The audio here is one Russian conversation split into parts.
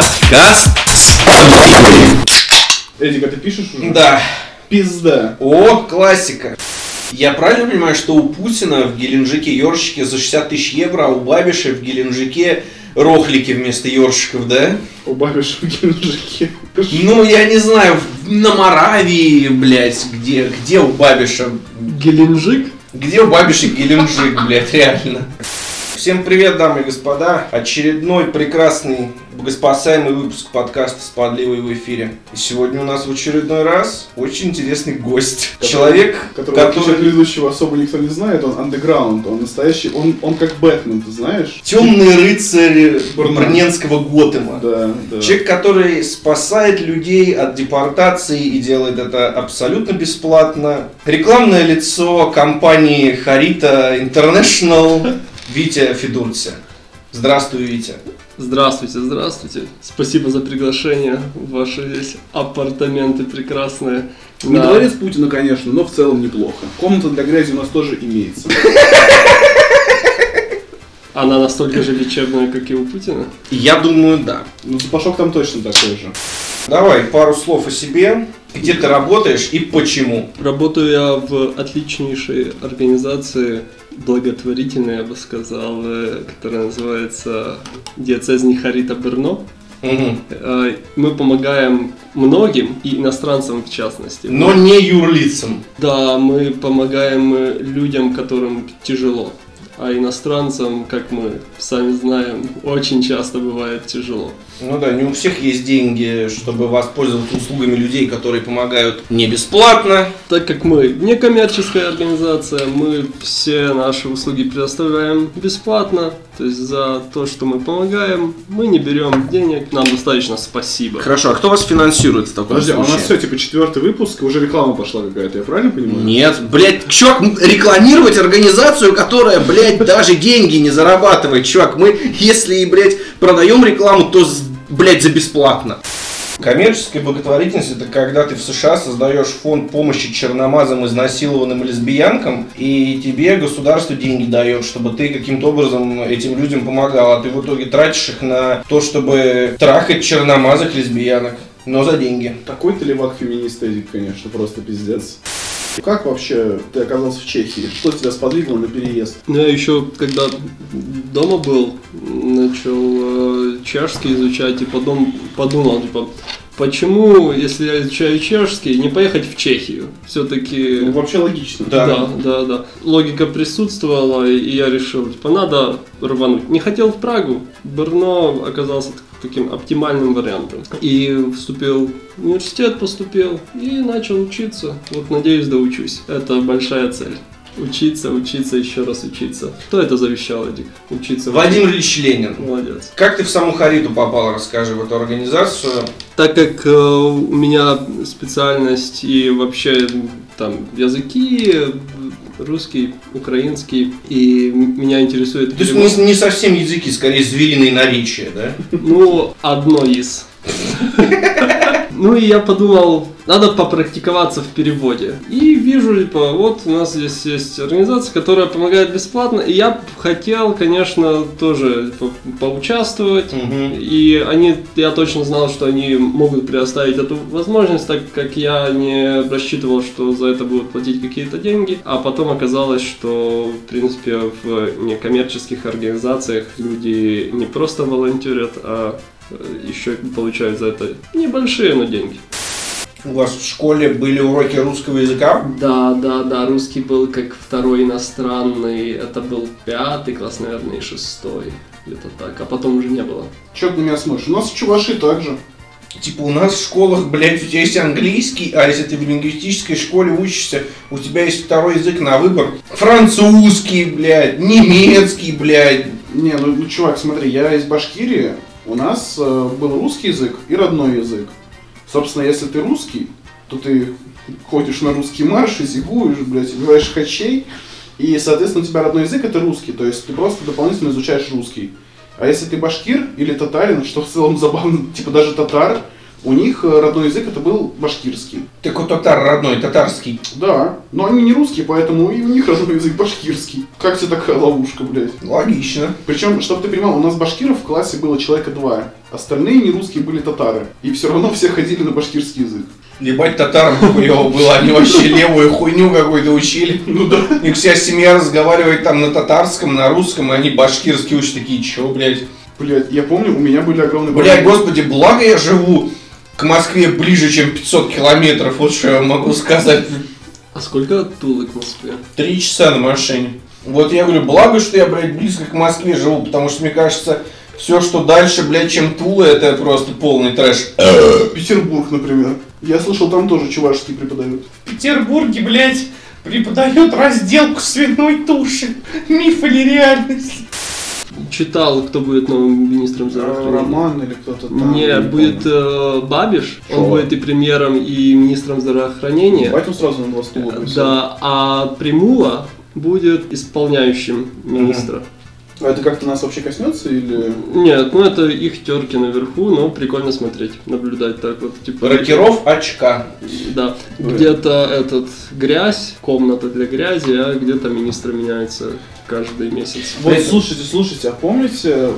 Подкаст с подливой. Эдик, а ты пишешь уже? Да. Пизда. О, классика. Я правильно понимаю, что у Путина в Геленджике ёршики за 60 тысяч евро, а у Бабиша в Геленджике рохлики вместо ёршиков, да? У бабишь в Геленджике. Ну, я не знаю, на Моравии, блядь, где, где у Бабиша? Геленджик? Где у Бабиши Геленджик, блядь, реально? Всем привет, дамы и господа. Очередной прекрасный, богоспасаемый выпуск подкаста с подливой в эфире. И сегодня у нас в очередной раз очень интересный гость. Человек, Которого который... который... предыдущего особо никто не знает, он андеграунд, он настоящий, он, он как Бэтмен, ты знаешь? Темный рыцарь. Брненского Готэма. Да, да. Человек, который спасает людей от депортации и делает это абсолютно бесплатно. Рекламное лицо компании Харита International Витя Федурция. Здравствуй, Витя. Здравствуйте, здравствуйте. Спасибо за приглашение в ваши здесь апартаменты прекрасные. Не На- дворец Путина, конечно, но в целом неплохо. Комната для грязи у нас тоже имеется. Она настолько же лечебная, как и у Путина. Я думаю, да. Ну, запашок там точно такой же. Давай пару слов о себе. Где ты работаешь и почему? Работаю я в отличнейшей организации, благотворительной, я бы сказал, э, которая называется Диацезний Харита Берно. Э, Мы помогаем многим, и иностранцам в частности. Но не юрлицам. Да, мы помогаем э, людям, которым тяжело. А иностранцам, как мы сами знаем, очень часто бывает тяжело. Ну да, не у всех есть деньги, чтобы воспользоваться услугами людей, которые помогают не бесплатно. Так как мы некоммерческая организация, мы все наши услуги предоставляем бесплатно. То есть за то, что мы помогаем, мы не берем денег, нам достаточно спасибо. Хорошо, а кто вас финансирует в таком Подожди, а у случае? нас все, типа, четвертый выпуск, и уже реклама пошла какая-то, я правильно понимаю? Нет, блядь, чувак, м, рекламировать организацию, которая, блядь, даже деньги не зарабатывает, чувак, мы, если, блядь, продаем рекламу, то, блядь, за бесплатно. Коммерческая благотворительность это когда ты в США создаешь фонд помощи черномазым, изнасилованным лесбиянкам, и тебе государство деньги дает, чтобы ты каким-то образом этим людям помогал, а ты в итоге тратишь их на то, чтобы трахать черномазых лесбиянок, но за деньги. Такой ты левак феминист, конечно, просто пиздец. Как вообще ты оказался в Чехии? Что тебя сподвигло на переезд? Ну, Я еще, когда дома был, начал э, чешский изучать и потом подумал, типа, почему, если я изучаю чешский, не поехать в Чехию? Все-таки... Ну, вообще логично. Да. Да, да, да. Логика присутствовала, и я решил, типа, надо рвануть. Не хотел в Прагу, Брно оказался так- таким оптимальным вариантом. И вступил в университет, поступил, и начал учиться. Вот, надеюсь, доучусь. Это большая цель. Учиться, учиться, еще раз учиться. Кто это завещал, Эдик? Учиться. Владимир Ильич Ленин. Молодец. Как ты в саму Хариту попал, расскажи, в эту организацию? Так как э, у меня специальность и вообще там языки, русский, украинский, и меня интересует... То есть не, не совсем языки, скорее звериные наречия, да? Ну, одно из. Ну и я подумал, надо попрактиковаться в переводе. И вижу, типа, вот у нас здесь есть организация, которая помогает бесплатно. И я хотел, конечно, тоже типа, поучаствовать. Мгм. И они, я точно знал, что они могут предоставить эту возможность, так как я не рассчитывал, что за это будут платить какие-то деньги. А потом оказалось, что, в принципе, в некоммерческих организациях люди не просто волонтерят, а еще получают за это небольшие, но деньги. У вас в школе были уроки русского языка? Да, да, да, русский был как второй иностранный, это был пятый класс, наверное, и шестой, где-то так, а потом уже не было. Че ты на меня смотришь? У нас в Чуваши также. Типа у нас в школах, блядь, у тебя есть английский, а если ты в лингвистической школе учишься, у тебя есть второй язык на выбор. Французский, блядь, немецкий, блядь. Не, ну, ну, чувак, смотри, я из Башкирии, у нас э, был русский язык и родной язык. Собственно, если ты русский, то ты ходишь на русский марш и зигуешь, блядь, убиваешь хачей, и, соответственно, у тебя родной язык это русский, то есть ты просто дополнительно изучаешь русский. А если ты башкир или татарин, что в целом забавно, типа даже татар, у них э, родной язык это был башкирский. Так вот татар родной, татарский. Да, но они не русские, поэтому и у них родной язык башкирский. Как тебе такая ловушка, блядь? Логично. Причем, чтобы ты понимал, у нас башкиров в классе было человека два. Остальные не русские были татары. И все равно все ходили на башкирский язык. Ебать, татарам хуево было, они вообще левую хуйню какую-то учили. Ну да. У них вся семья разговаривает там на татарском, на русском, и они башкирский учат такие, чё, блядь? Блядь, я помню, у меня были огромные Блядь, господи, благо я живу к Москве ближе, чем 500 километров, вот что я могу сказать. А сколько от Тулы к Москве? Три часа на машине. Вот я говорю, благо, что я, блядь, близко к Москве живу, потому что, мне кажется, все, что дальше, блядь, чем Тула, это просто полный трэш. Петербург, например. Я слышал, там тоже чувашские преподают. В Петербурге, блядь, преподает разделку свиной туши. Миф или реальность? Читал, кто будет новым министром здравоохранения. Роман или кто-то там. Не, я будет помню. э, Бабиш, Шо? он будет и премьером, и министром здравоохранения. Он сразу на два стула. Да, а Примула будет исполняющим министра. А это как-то нас вообще коснется или... Нет, ну это их терки наверху, но прикольно смотреть, наблюдать так вот. Типа, Рокеров очка. Да, где-то этот грязь, комната для грязи, а где-то министры меняются каждый месяц. Вот Блин. слушайте, слушайте, а помните,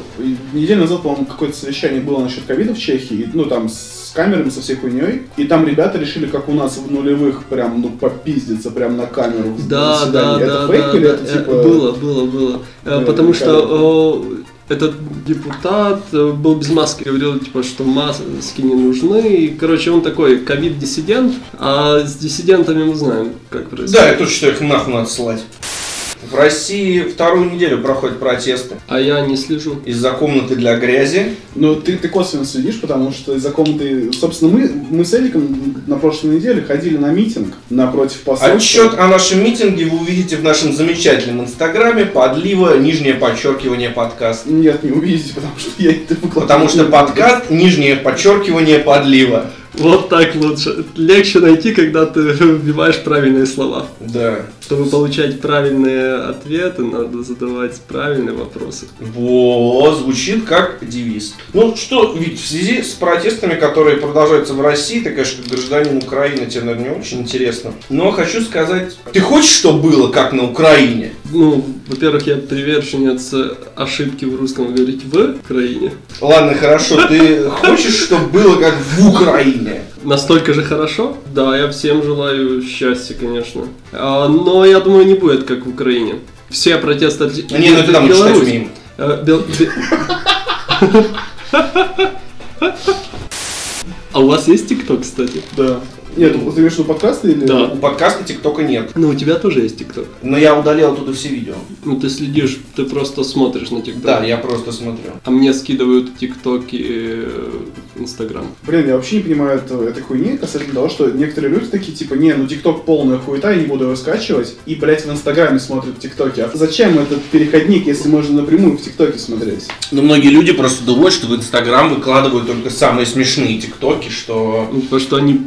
неделю назад, по-моему, какое-то совещание было насчет ковида в Чехии, ну там с камерами, со всей хуйней, и там ребята решили, как у нас в нулевых, прям, ну, попиздиться прям на камеру Да, да, заседании. да, это да, фейк или да, это э, типа... было, было, было. Э, Да, Потому что э, этот депутат э, был без маски, говорил, типа, что маски не нужны. И, короче, он такой ковид-диссидент, а с диссидентами мы знаем, как происходит. Да, я тоже считаю, их нахуй надо ссылать. В России вторую неделю проходят протесты А я не слежу. из-за комнаты для грязи. Ну, ты, ты косвенно следишь, потому что из-за комнаты... Собственно, мы, мы с Эликом на прошлой неделе ходили на митинг напротив посольства. Отчет о нашем митинге вы увидите в нашем замечательном инстаграме подлива, нижнее подчеркивание подкаст. Нет, не увидите, потому что я это выкладываю. Потому что подкаст, нижнее подчеркивание подлива. Вот так лучше. Легче найти, когда ты вбиваешь правильные слова. Да. Чтобы получать правильные ответы, надо задавать правильные вопросы. Во, звучит как девиз. Ну что, ведь в связи с протестами, которые продолжаются в России, ты, конечно, как гражданин Украины, тебе, наверное, не очень интересно. Но хочу сказать, ты хочешь, что было, как на Украине? Ну, во-первых, я приверженец ошибки в русском говорить в Украине. Ладно, хорошо, ты хочешь, чтобы было, как в Украине? Настолько же хорошо? Да, я всем желаю счастья, конечно. А, но я думаю, не будет, как в Украине. Все протесты от Не, ну это там Беларусь. умеем. Бел- бе- А у вас есть ТикТок, кстати? Да. Нет, ты имеешь в виду подкасты или... Да. У подкаста ТикТока нет. Ну, у тебя тоже есть ТикТок. Но я удалил оттуда все видео. Ну, ты следишь, ты просто смотришь на ТикТок. Да, я просто смотрю. А мне скидывают ТикТоки э, Инстаграм. Блин, я вообще не понимаю это- этой хуйни касательно того, что некоторые люди такие, типа, не, ну ТикТок полная хуета, я не буду его скачивать, и, блядь, в Инстаграме смотрят ТикТоки. А зачем этот переходник, если можно напрямую в ТикТоке смотреть? Но многие люди просто думают, что в Инстаграм выкладывают только самые смешные ТикТоки, что... Ну, потому что они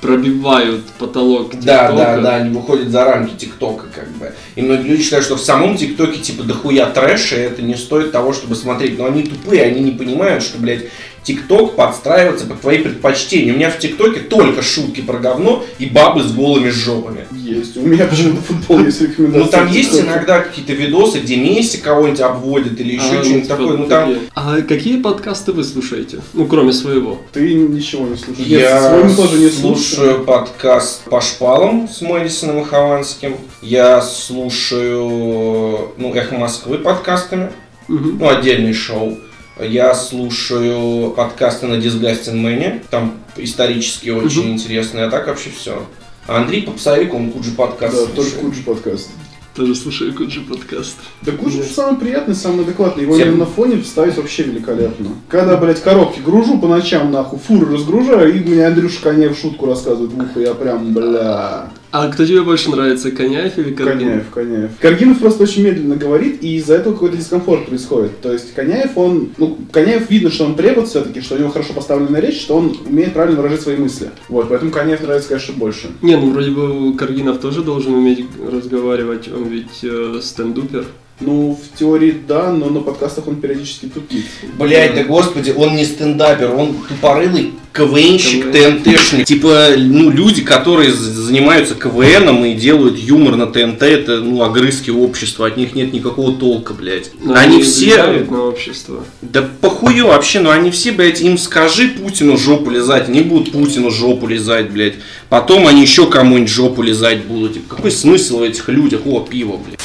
пробивают потолок ТикТока. Да, да, да, они выходят за рамки ТикТока, как бы. И многие люди считают, что в самом ТикТоке типа дохуя трэша, и это не стоит того, чтобы смотреть. Но они тупые, они не понимают, что, блядь, ТикТок подстраивается под твои предпочтения. У меня в ТикТоке только шутки про говно и бабы с голыми жопами. Есть. У меня почему-то футбол есть рекомендация. Ну там есть иногда какие-то видосы, где Месси кого-нибудь обводит или еще А, ну, что-нибудь типа такое. Ну там. А какие подкасты вы слушаете? Ну, кроме своего. Ты ничего не слушаешь. Я свой мы тоже не слушаю подкаст по шпалам с Мэдисоном и Хованским. Я слушаю, ну, Эхо Москвы подкастами, Мгм. ну, отдельный шоу. Я слушаю подкасты на Disgusting Man, там исторически очень Мгм. интересные, а так вообще все. А Андрей Попсовик, он Куджи подкаст Да, тоже слушает. Куджи подкаст. Тоже слушаю Куджи подкаст. Да Куджи самый приятный, самый адекватный. Его Всем- именно на фоне вставить вообще великолепно. Когда, блядь, коробки гружу по ночам, нахуй, фуры разгружаю, и мне Андрюша Конеев шутку рассказывает в ухо, я прям, бля... А кто тебе больше нравится, Коняев или Каргин? Коняев, Коняев. Каргинов просто очень медленно говорит, и из-за этого какой-то дискомфорт происходит. То есть Коняев, он... Ну, Коняев видно, что он препод все-таки, что у него хорошо поставленная речь, что он умеет правильно выражать свои мысли. Вот, поэтому Коняев нравится, конечно, больше. Не, ну вроде бы Каргинов тоже должен уметь разговаривать, он ведь э, стендупер. Ну, в теории да, но на подкастах он периодически тупит. Блять, да господи, он не стендапер, он тупорылый КВНщик, КВН. ТНТшник. Типа, ну, люди, которые занимаются КВНом и делают юмор на ТНТ, это, ну, огрызки общества, от них нет никакого толка, блядь. Но они все... влияют на общество. Да похую вообще, но они все, блядь, им скажи Путину жопу лизать, они будут Путину жопу лизать, блядь. Потом они еще кому-нибудь жопу лизать будут. Типа, какой смысл в этих людях? О, пиво, блядь.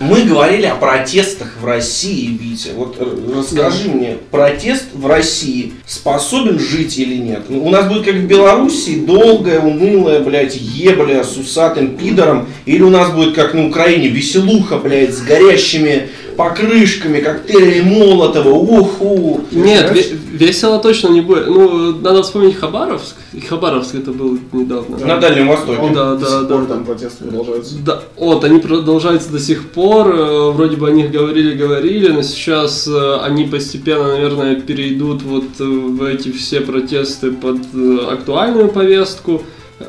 Мы говорили о протестах в России, Витя. Вот э, расскажи мне, протест в России способен жить или нет? Ну, У нас будет как в Белоруссии долгая, унылая, блядь, ебля с усатым пидором, или у нас будет как на Украине веселуха, блядь, с горящими покрышками, коктейлями Молотова, уху. Нет, ве- весело точно не будет. Ну, надо вспомнить Хабаровск. И Хабаровск это был недавно. На Дальнем Востоке. Он Да, до да, сих да. пор там протесты продолжаются. Да, вот, они продолжаются до сих пор, э, вроде бы о них говорили-говорили, но сейчас э, они постепенно, наверное, перейдут вот э, в эти все протесты под актуальную повестку,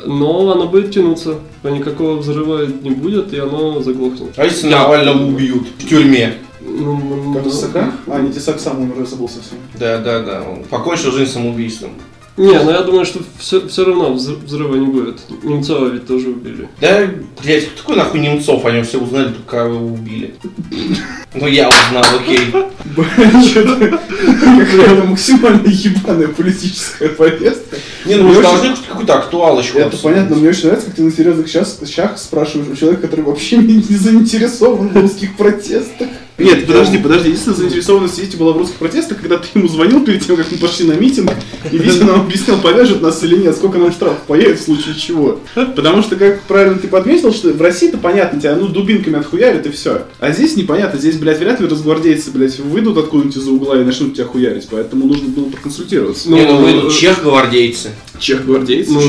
но оно будет тянуться, никакого взрыва не будет, и оно заглохнет. А если Навального убьют в тюрьме? Ну, Как ну, Тесака? А, не Тесак сам умер, я забыл совсем. Да, да, да. Он покончил жизнь самоубийством. Не, но я думаю, что все, все равно взр- взрыва не будет. Немцова ведь тоже убили. Да, блядь, кто такой нахуй Немцов? Они все узнали, только когда его убили. Ну я узнал, окей. Какая-то максимально ебаная политическая повестка. Не, ну мы должны какую-то актуалочку. Это понятно, мне очень нравится, как ты на серьезных щас- щах спрашиваешь у человека, который вообще не заинтересован в русских протестах. Нет, подожди, подожди. Единственная заинтересованность Вити была в русских протестах, когда ты ему звонил перед тем, как мы пошли на митинг, и Витя нам объяснял, повяжет нас или нет, сколько нам штрафов появит в случае чего. Потому что, как правильно ты подметил, что в России-то понятно, тебя ну дубинками отхуярят и все. А здесь непонятно, здесь, блядь, вряд ли разгвардейцы, блядь, выйдут откуда-нибудь из-за угла и начнут тебя хуярить, поэтому нужно было проконсультироваться. Не, ну Ну, вы э, чех гвардейцы. Чех гвардейцы, Ну,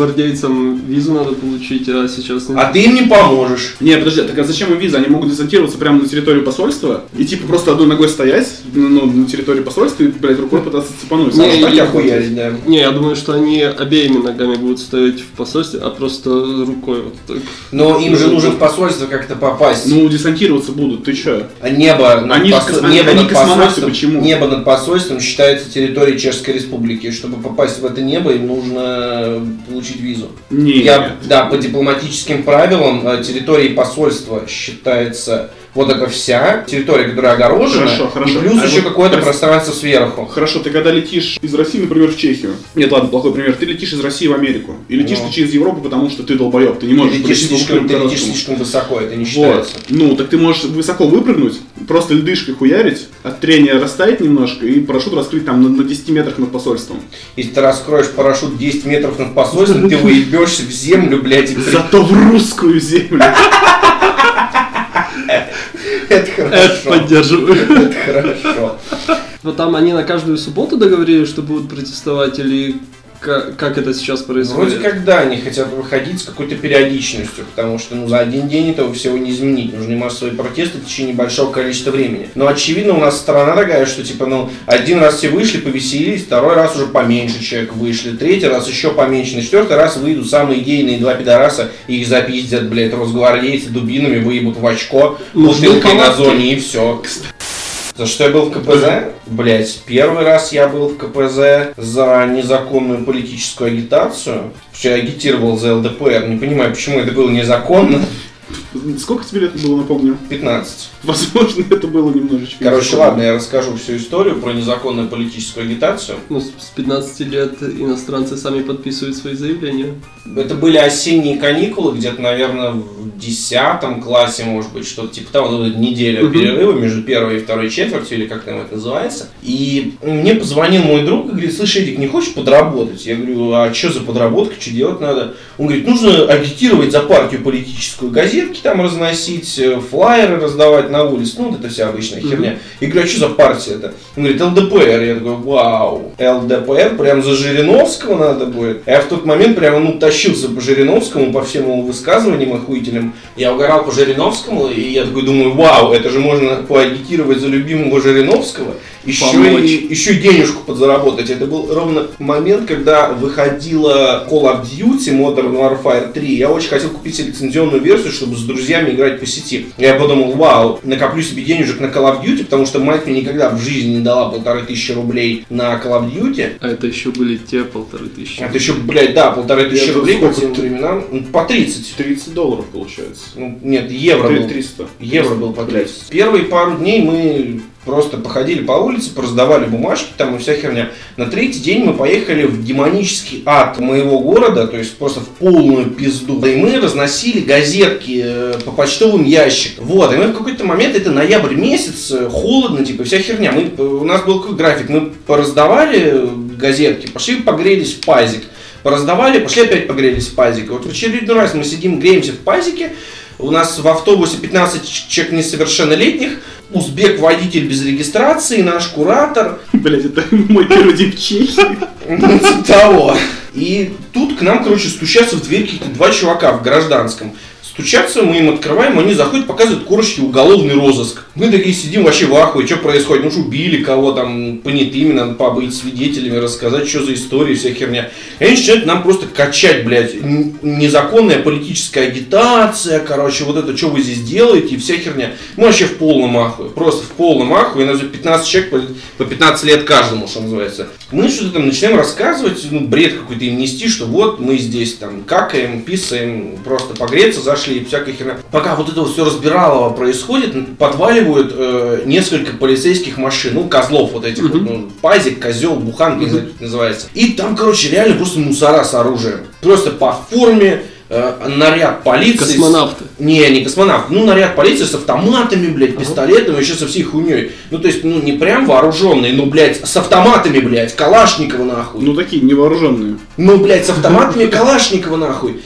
росгвардейцам визу надо получить, а сейчас... не- А ты им не поможешь. Не, подожди, так а зачем им виза? Они могут десантироваться прямо на территорию посольства и типа просто одной ногой стоять ну, на территории посольства и, блядь, рукой пытаться цепануть. Не, и- я хуярить, да. Не, я думаю, что они обеими ногами будут стоять в посольстве, а просто рукой вот так. Но им же нужно в посольство как-то попасть. Ну, десантироваться будут, ты чё? А небо над, Они же посо- они- небо они над посольством, почему? небо над посольством считается территорией Чешской Республики. Чтобы попасть в это небо, им нужно получить визу. Не, Я, да, по дипломатическим правилам э, территорией посольства считается вот эта вся территория, которая огорожена, Хорошо, хорошо. и плюс А еще вот какое-то прес- пространство сверху. Хорошо, ты когда летишь из России, например, в Чехию. Нет, ладно, плохой пример. Ты летишь из России в Америку. И летишь Ну. ты через Европу, потому что ты долбоеб. Ты не Ты можешь летишь, слишком, ты летишь слишком высоко, это не Вот. считается. Ну, так ты можешь высоко выпрыгнуть, просто льдышкой хуярить, от трения растаять немножко и парашют раскрыть там на, на 10 метрах над посольством. Если ты раскроешь парашют 10 метров над посольством, ты выебешься в землю, блядь, Зато в русскую землю. это Это хорошо. поддерживаю. Это хорошо. Вот там они на каждую субботу договорились, что будут протестовать, или ка- как это сейчас происходит? Вроде как да, они хотят выходить с какой-то периодичностью, потому что ну, за один день этого всего не изменить. Нужны массовые протесты в течение большого количества времени. Но очевидно у нас страна такая, что типа, ну, один раз все вышли, повеселились, второй раз уже поменьше человек вышли, третий раз еще поменьше, на четвертый раз выйдут самые идейные два пидораса, их запиздят, блядь, росгвардейцы дубинами, выебут в очко, бутылкой на зоне и все. За что я был в КПЗ? Блять, первый раз я был в КПЗ за незаконную политическую агитацию. Что я агитировал за ЛДПР. Не понимаю, почему это было незаконно. Сколько тебе лет было, напомню? 15. Возможно, это было немножечко. Короче, незаконно. ладно, я расскажу всю историю про незаконную политическую агитацию. Ну, с с 15 лет иностранцы сами подписывают свои заявления. Это были осенние каникулы, где-то, наверное, в десятом классе, может быть, что-то типа того, вот неделя Мгм. перерыва между первой и второй четвертью, или как там это называется. И мне позвонил мой друг и говорит, слышь, Эдик, не хочешь подработать? Я говорю, а что за подработка, что делать надо? Он говорит, нужно агитировать за партию политическую, газетки там разносить, э, флайеры раздавать на улице, ну, вот это вся обычная херня. Я говорю, а что за партия это? Он говорит, ЛДПР. Я такой, вау, ЛДПР, прям за Жириновского надо будет. Я в тот момент прямо, ну, тащился по Жириновскому, по всем его высказываниям охуительным. Я угорал по Жириновскому, и я такой думаю, вау, это же можно поагитировать за любимого Жириновского, еще Помочь. и, еще и денежку подзаработать. Это был ровно момент, когда выходила Call of Duty Modern Warfare 3. Я очень хотел купить лицензионную версию, чтобы с друзьями играть по сети. Я подумал, вау, накоплю себе денежек на Call of Duty, потому что мать мне никогда в жизни не дала полторы тысячи рублей на Call of Duty. А это еще были те полторы тысячи. Это еще, блядь, да, полторы тысячи Это рублей по тем временам. Ну, По 30. 30 долларов получается. Ну, нет, евро был. 300. Евро был по 30. Первые пару дней мы просто походили по улице, пораздавали бумажки там и вся херня. На третий день мы поехали в демонический ад моего города, то есть просто в полную пизду. И мы разносили газетки э, по почтовым ящикам. Вот, и мы в какой-то момент, это ноябрь месяц, э, холодно, типа, вся херня. Мы, э, у нас был какой график, мы пораздавали газетки, пошли погрелись в пазик. Пораздавали, пошли опять погрелись в пазике. Вот в очередной раз мы сидим, греемся в пазике, у нас в автобусе 15 человек несовершеннолетних, узбек-водитель без регистрации, наш куратор, Блять, это мой первый день в Чехии. ну, типа того. И тут к нам, короче, стучатся в дверь каких-то два чувака в гражданском. Стучатся, мы им открываем, они заходят, показывают корочки уголовный розыск. Мы такие сидим вообще в ахуе, что происходит, ну что убили кого там, понятыми, надо побыть свидетелями, рассказать, что за история, вся херня. И они начинают нам просто качать, блядь, незаконная политическая агитация, короче, вот это, что вы здесь делаете, и вся херня. Мы вообще в полном ахуе, просто в полном ахуе, нас 15 человек по 15 лет каждому, что называется. Мы что-то там начинаем рассказывать, ну, бред какой-то им нести, что вот мы здесь там какаем, писаем, просто погреться зашли и всякая херня. Пока вот это все разбиралово происходит, подваливают э, несколько полицейских машин, ну, козлов вот этих вот, ну, пазик, козел, буханка, это называется. И там, короче, реально просто мусора с оружием. Просто по форме, э, наряд полиции. с- Космонавты. не, не космонавт. Ну, наряд полиции с автоматами, блядь, пистолетами, вообще со всей хуйней. Ну, то есть, ну, не прям вооруженные, ну, блядь, с автоматами, блядь, Калашникова нахуй. Ну такие невооруженные. Ну, блядь, с автоматами Калашникова нахуй.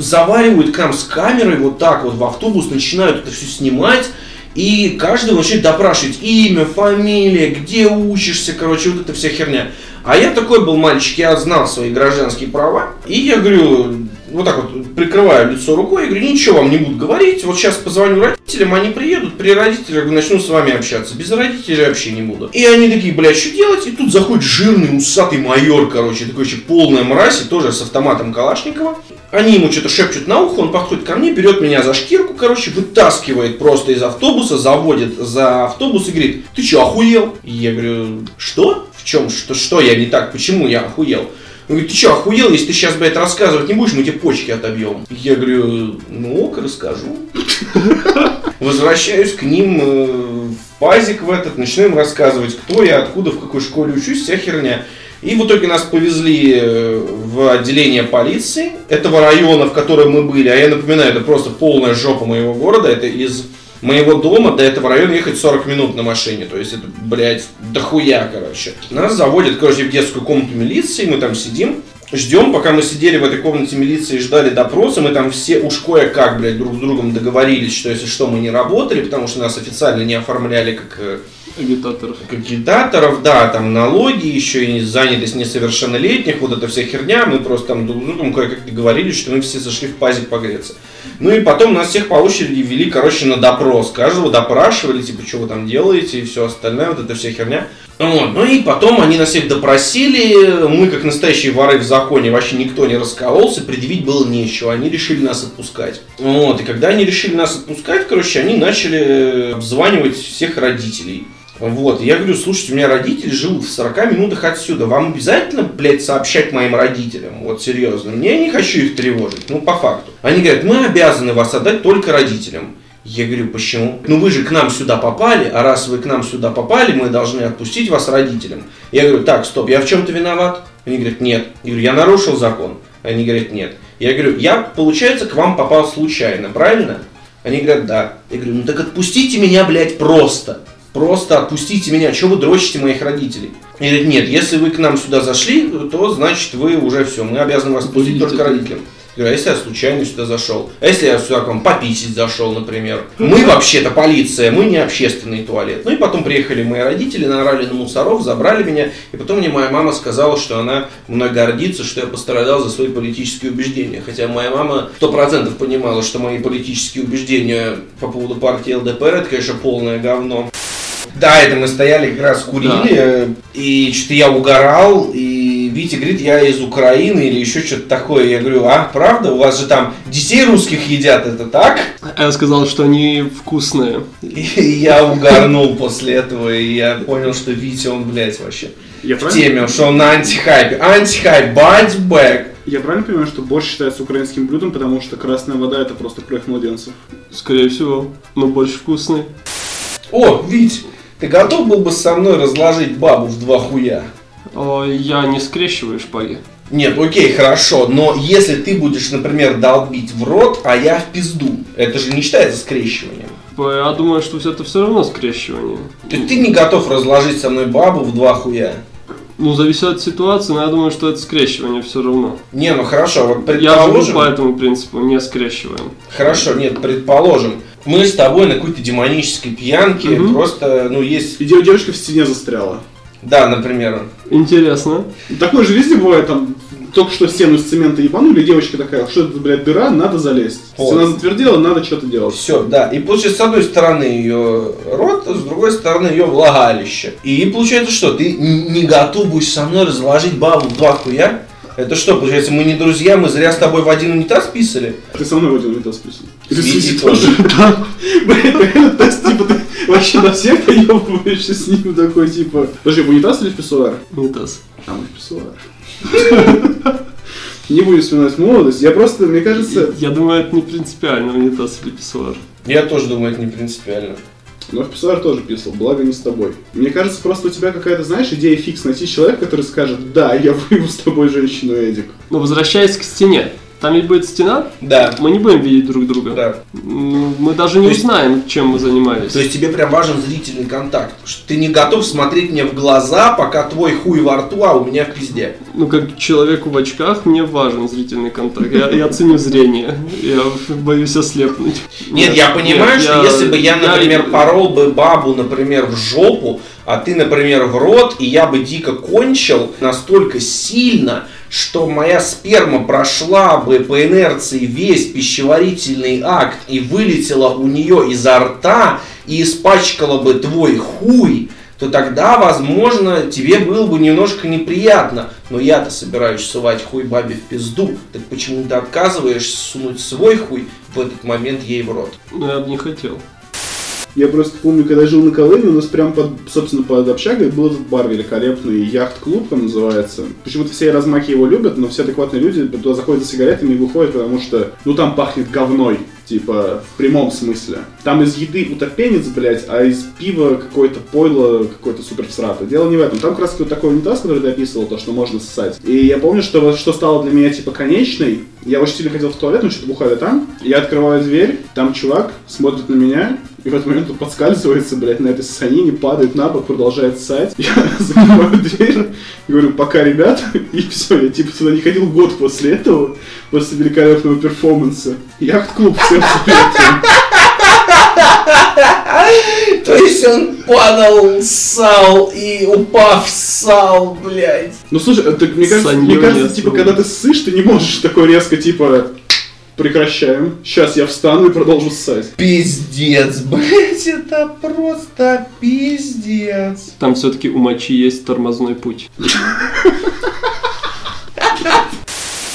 Заваривают нам с камерой вот так вот в автобус, начинают это все снимать. И каждый начинает допрашивать имя, фамилия, где учишься, короче, вот эта вся херня. А я такой был мальчик, я знал свои гражданские права. И я говорю, вот так вот прикрываю лицо рукой, и говорю, ничего вам не буду говорить. Вот сейчас позвоню родителям, они приедут, при родителях начну с вами общаться. Без родителей вообще не буду. И они такие, блядь, что делать? И тут заходит жирный, усатый майор, короче, такой еще полная мразь, и тоже с автоматом Калашникова. Они ему что-то шепчут на ухо, он подходит ко мне, берет меня за шкирку, короче, вытаскивает просто из автобуса, заводит за автобус и говорит, ты что, охуел? И я говорю, что? В чем? Что, что я не так? Почему я охуел? Он говорит, ты что, охуел, если ты сейчас, блядь, рассказывать не будешь, мы тебе почки отобьем. Я говорю, ну ок, расскажу. Возвращаюсь к ним э, в пазик в этот, начинаем рассказывать, кто я, откуда, в какой школе учусь, вся херня. И в итоге нас повезли э, в отделение полиции этого района, в котором мы были. А я напоминаю, это просто полная жопа моего города. Это из моего дома до этого района ехать 40 минут на машине. То есть это, блядь, дохуя, короче. Нас заводят, короче, в детскую комнату милиции, мы там сидим. Ждем, пока мы сидели в этой комнате милиции и ждали допроса, мы там все уж кое-как, блядь, друг с другом договорились, что если что, мы не работали, потому что нас официально не оформляли как э, Агитаторов. агитаторов, да, там налоги, еще и занятость несовершеннолетних, вот эта вся херня, мы просто там друг с другом кое-как договорились, что мы все зашли в пазик погреться. Ну и потом нас всех по очереди вели, короче, на допрос. Каждого допрашивали, типа, что вы там делаете и все остальное, вот эта вся херня. Вот. Ну и потом они нас всех допросили, мы как настоящие воры в законе, вообще никто не раскололся, предъявить было нечего, они решили нас отпускать. Вот, и когда они решили нас отпускать, короче, они начали обзванивать всех родителей. Вот, я говорю, слушайте, у меня родители живут в 40 минутах отсюда, вам обязательно, блядь, сообщать моим родителям? Вот серьезно, мне не хочу их тревожить, ну по факту. Они говорят, мы обязаны вас отдать только родителям. Я говорю, почему? Ну вы же к нам сюда попали, а раз вы к нам сюда попали, мы должны отпустить вас родителям. Я говорю, так, стоп, я в чем-то виноват? Они говорят, нет. Я говорю, я нарушил закон? Они говорят, нет. Я говорю, я, получается, к вам попал случайно, правильно? Они говорят, да. Я говорю, ну так отпустите меня, блядь, просто. Просто отпустите меня, что вы дрочите моих родителей? Они говорят, нет, если вы к нам сюда зашли, то значит вы уже все, мы обязаны вас отпустить только родителям. Говорю, а если я случайно сюда зашел? А если я сюда к вам пописить зашел, например? Мы вообще-то полиция, мы не общественный туалет. Ну и потом приехали мои родители, наорали на мусоров, забрали меня. И потом мне моя мама сказала, что она мной гордится, что я пострадал за свои политические убеждения. Хотя моя мама сто процентов понимала, что мои политические убеждения по поводу партии ЛДПР, это, конечно, полное говно. Да, это мы стояли как раз курили, э, и что-то я угорал, и Витя говорит, я из Украины или еще что-то такое. Я говорю, а, правда? У вас же там детей русских едят, это так? А я сказал, что они вкусные. И я угорнул после этого, и я понял, что Витя, он, блядь, вообще Я в правильно, теме, что он на антихайпе. Антихайп, бать бэк. я правильно понимаю, что борщ считается украинским блюдом, потому что красная вода это просто кровь младенцев? Скорее всего, но больше вкусные. О, Вить, ты готов был бы со мной разложить бабу в два хуя? О, я не скрещиваю шпаги. Нет, окей, хорошо, но если ты будешь, например, долбить в рот, а я в пизду, это же не считается скрещиванием. Я думаю, что это все равно скрещивание. То есть ты не готов разложить со мной бабу в два хуя? Ну, зависит от ситуации, но я думаю, что это скрещивание все равно. Не, ну хорошо, вот Я живу предположим... по этому принципу, не скрещиваем. Хорошо, нет, предположим, мы с тобой на какой-то демонической пьянке, Мгм. просто, ну, есть... И дев- девочка в стене застряла. Да, например. Интересно. Такое же везде бывает, там, только что стену из цемента ебанули, и девочка такая, что это, блядь, дыра, надо залезть. Вот. Стена затвердела, надо что-то делать. Все, да. И получается, с одной стороны ее рот, а с другой стороны ее влагалище. И получается, что ты не готов будешь со мной разложить бабу в два хуя? Это что, получается, мы не друзья, мы зря с тобой в один унитаз писали? Ты со мной в один унитаз писал. Ты тоже. Да. То есть, типа, ты вообще на всех поебываешься с ним такой, типа... Подожди, в унитаз или в писсуар? Унитаз. А мы в писсуар. Не будем вспоминать молодость. Я просто, мне кажется... Я думаю, это не принципиально, унитаз или писсуар. Я тоже думаю, это не принципиально. Но в писсуар тоже писал, благо не с тобой. Мне кажется, просто у тебя какая-то, знаешь, идея фикс найти человека, который скажет, да, я выйду с тобой женщину, Эдик. Но возвращаясь к стене. Там ведь будет стена, Да. мы не будем видеть друг друга. Да. Мы даже не То есть- узнаем, чем мы занимались. То есть тебе прям важен зрительный контакт. Что ты не готов смотреть мне в глаза, пока твой хуй во рту, а у меня в пизде. Ну, как человеку в очках, мне важен зрительный контакт. Я, я ценю зрение. Я боюсь ослепнуть. Нет, я понимаю, нет, что если бы я, например, я- порол бы бабу, например, в жопу, а ты, например, в рот, и я бы дико кончил настолько сильно, что моя сперма прошла бы по инерции весь пищеварительный акт и вылетела у нее изо рта и испачкала бы твой хуй, то тогда, возможно, тебе было бы немножко неприятно. Но я-то собираюсь сувать хуй бабе в пизду, так почему ты отказываешься сунуть свой хуй в этот момент ей в рот? Я бы не хотел. Я просто помню, когда жил на Колыме, у нас прям под, собственно, под общагой был этот бар великолепный, яхт-клуб он называется. Почему-то все размахи его любят, но все адекватные люди туда заходят за сигаретами и выходят, потому что, ну, там пахнет говной. Типа, в прямом смысле. Там из еды утопенец, блядь, а из пива какое-то пойло, какое-то супер всратое. Дело не в этом. Там как раз вот такой унитаз, который ты описывал, то, что можно ссать. И я помню, что что стало для меня, типа, конечной. Я очень сильно хотел в туалет, ну, что-то бухали там. Я открываю дверь, там чувак смотрит на меня, и в этот момент он подскальзывается, блядь, на этой ссанине, падает на бок, продолжает ссать. Я закрываю дверь говорю, пока, ребят. И все, я типа туда не ходил год после этого, после великолепного перформанса. Яхт-клуб всем советую. То есть он падал, ссал и упав ссал, блядь. Ну слушай, это, мне кажется, Саньё мне кажется, нет, типа, когда ты ссышь, ты не можешь такой резко, типа, прекращаем. Сейчас я встану и продолжу ссать. Пиздец, блядь, это просто пиздец. Там все-таки у мочи есть тормозной путь.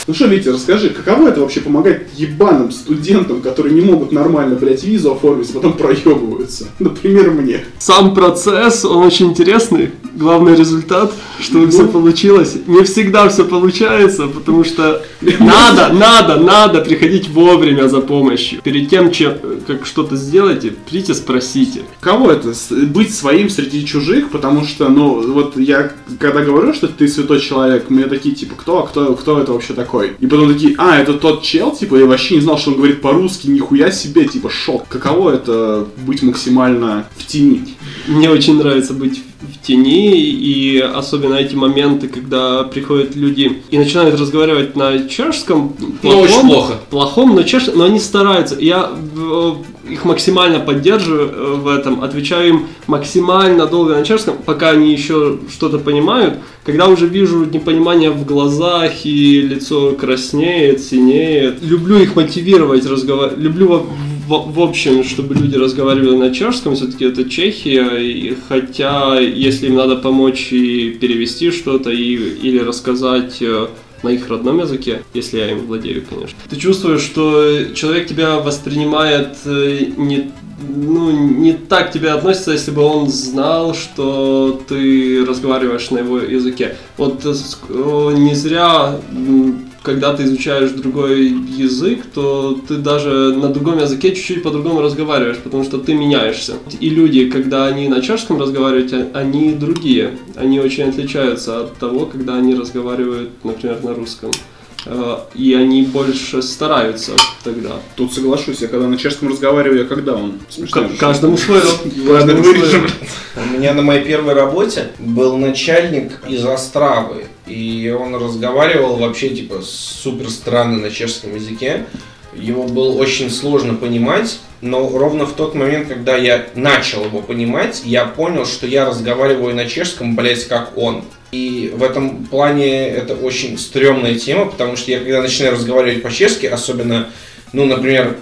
Ну что, Витя, расскажи, каково это вообще помогать ебаным студентам, которые не могут нормально, блядь, визу оформить, а потом проебываются? Например, мне. Сам процесс, он очень интересный. Главный результат, чтобы все получилось. Не всегда все получается, потому что надо, надо, надо приходить вовремя за помощью. Перед тем, чем, как что-то сделаете, придите, спросите. Каково это, быть своим среди чужих, потому что, ну, вот я, когда говорю, что ты святой человек, мне такие, типа, кто, а кто, кто это вообще такой? И потом такие, а, это тот чел, типа, я вообще не знал, что он говорит по-русски, нихуя себе, типа, шок. Каково это быть максимально в тени? Мне очень нравится быть в тени, и особенно эти моменты, когда приходят люди и начинают разговаривать на чешском. Ну, очень плохом, плохо. Плохом, но чеш, но они стараются. Я э, их максимально поддерживаю э, в этом, отвечаю им максимально долго на чешском, пока они еще что-то понимают. Когда уже вижу непонимание в глазах и лицо краснеет, синеет, люблю их мотивировать, разговаривать, люблю в, в общем, чтобы люди разговаривали на чешском, все-таки это Чехия, и хотя если им надо помочь и перевести что-то, и, или рассказать э, на их родном языке, если я им владею, конечно. Ты чувствуешь, что человек тебя воспринимает э, не ну, не так к тебе относится, если бы он знал, что ты разговариваешь на его языке. Вот э, э, не зря, когда ты изучаешь другой язык, то ты даже на другом языке чуть-чуть по-другому разговариваешь, потому что ты меняешься. И люди, когда они на чешском разговаривают, а- они другие. Они очень отличаются от того, когда они разговаривают, например, на русском. Э, И они больше стараются тогда. Тут соглашусь, я когда на чешском разговариваю, я когда он? К- каждому свое. У меня на моей первой работе был начальник из Остравы, и он разговаривал вообще типа супер странно на чешском языке. Его было очень сложно понимать, но ровно в тот момент, когда я начал его понимать, я понял, что я разговариваю на чешском, блять, как он. И в этом плане это очень стрёмная тема, потому что я когда начинаю разговаривать по-чешски, особенно, ну, например,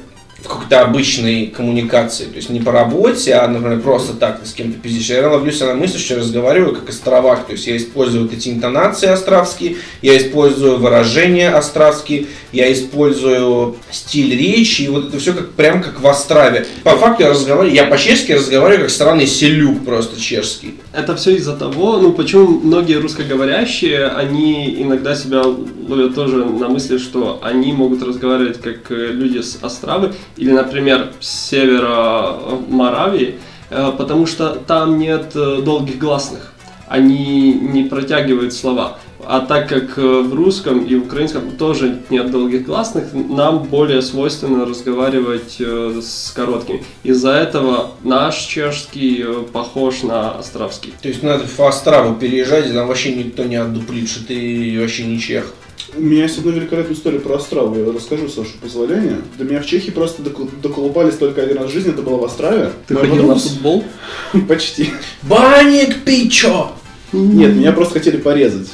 в какой-то обычной коммуникации, то есть не по работе, а, например, просто так с кем-то пиздишь. Я ловлю на мысли, что я разговариваю как островак, то есть я использую вот эти интонации островские, я использую выражения островские, я использую стиль речи, и вот это все как, прям как в Острове. По факту я разговариваю, я по-чешски разговариваю как странный селюк просто чешский. Это все из-за того, ну почему многие русскоговорящие, они иногда себя ловят тоже на мысли, что они могут разговаривать как э, люди с Островы или, например, севера э, Моравии, э, потому что там нет э, долгих гласных. Они не протягивают слова. А так как в русском и украинском тоже нет долгих гласных, нам более свойственно разговаривать с короткими. Из-за этого наш чешский похож на островский. То есть надо в Острову переезжать, и там вообще никто не отдуплит, что ты вообще не чех. У меня есть одна великолепная история про Острову, я расскажу, с вашего позволения. До меня в Чехии просто доколупались только один раз в жизни, это было в Острове. Ты Моя ходил на футбол? Почти. Баник пичо! Нет, меня просто хотели порезать.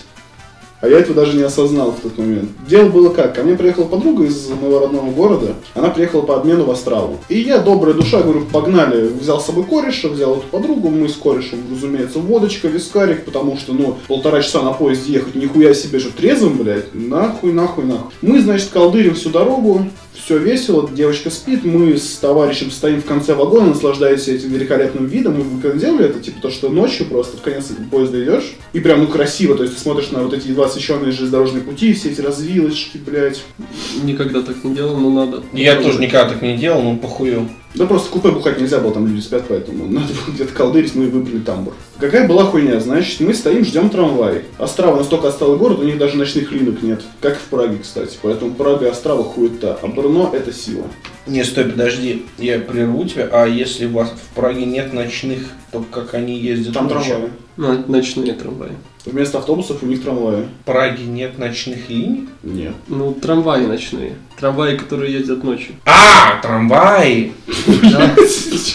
А я этого даже не осознал в тот момент. Дело было как? Ко мне приехала подруга из моего родного города. Она приехала по обмену в Острову. И я, добрая душа, говорю, погнали. Взял с собой кореша, взял эту подругу. Мы с корешем, разумеется, водочка, вискарик, потому что, ну, полтора часа на поезде ехать, нихуя себе же трезвым, блядь. Нахуй, нахуй, нахуй. Мы, значит, колдырим всю дорогу. Все весело, девочка спит, мы с товарищем стоим в конце вагона, наслаждаясь этим великолепным видом. Мы делали это, типа то, что ночью просто в конец поезда идешь, и прям, ну, красиво, то есть ты смотришь на вот эти едва освещенные железнодорожные пути, все эти развилочки, блядь. Никогда так не делал, но надо. Я тоже никогда так не делал, ну похую. Да просто купе бухать нельзя было, там люди спят, поэтому надо было где-то колдырить, мы выбрали тамбур. Какая была хуйня, значит, мы стоим, ждем трамвай. Острава настолько отсталый город, у них даже ночных линок нет. Как и в Праге, кстати. Поэтому Прага и Острава хуета, а Брно это сила. Не, стой, подожди, я прерву тебя. А если у вас в Праге нет ночных, то как они ездят Там ночью? трамваи. На- ночные трамваи. Вместо автобусов у них трамваи. В Праге нет ночных линий? Нет. Ну, трамваи ночные. Трамваи, которые ездят ночью. А, трамваи!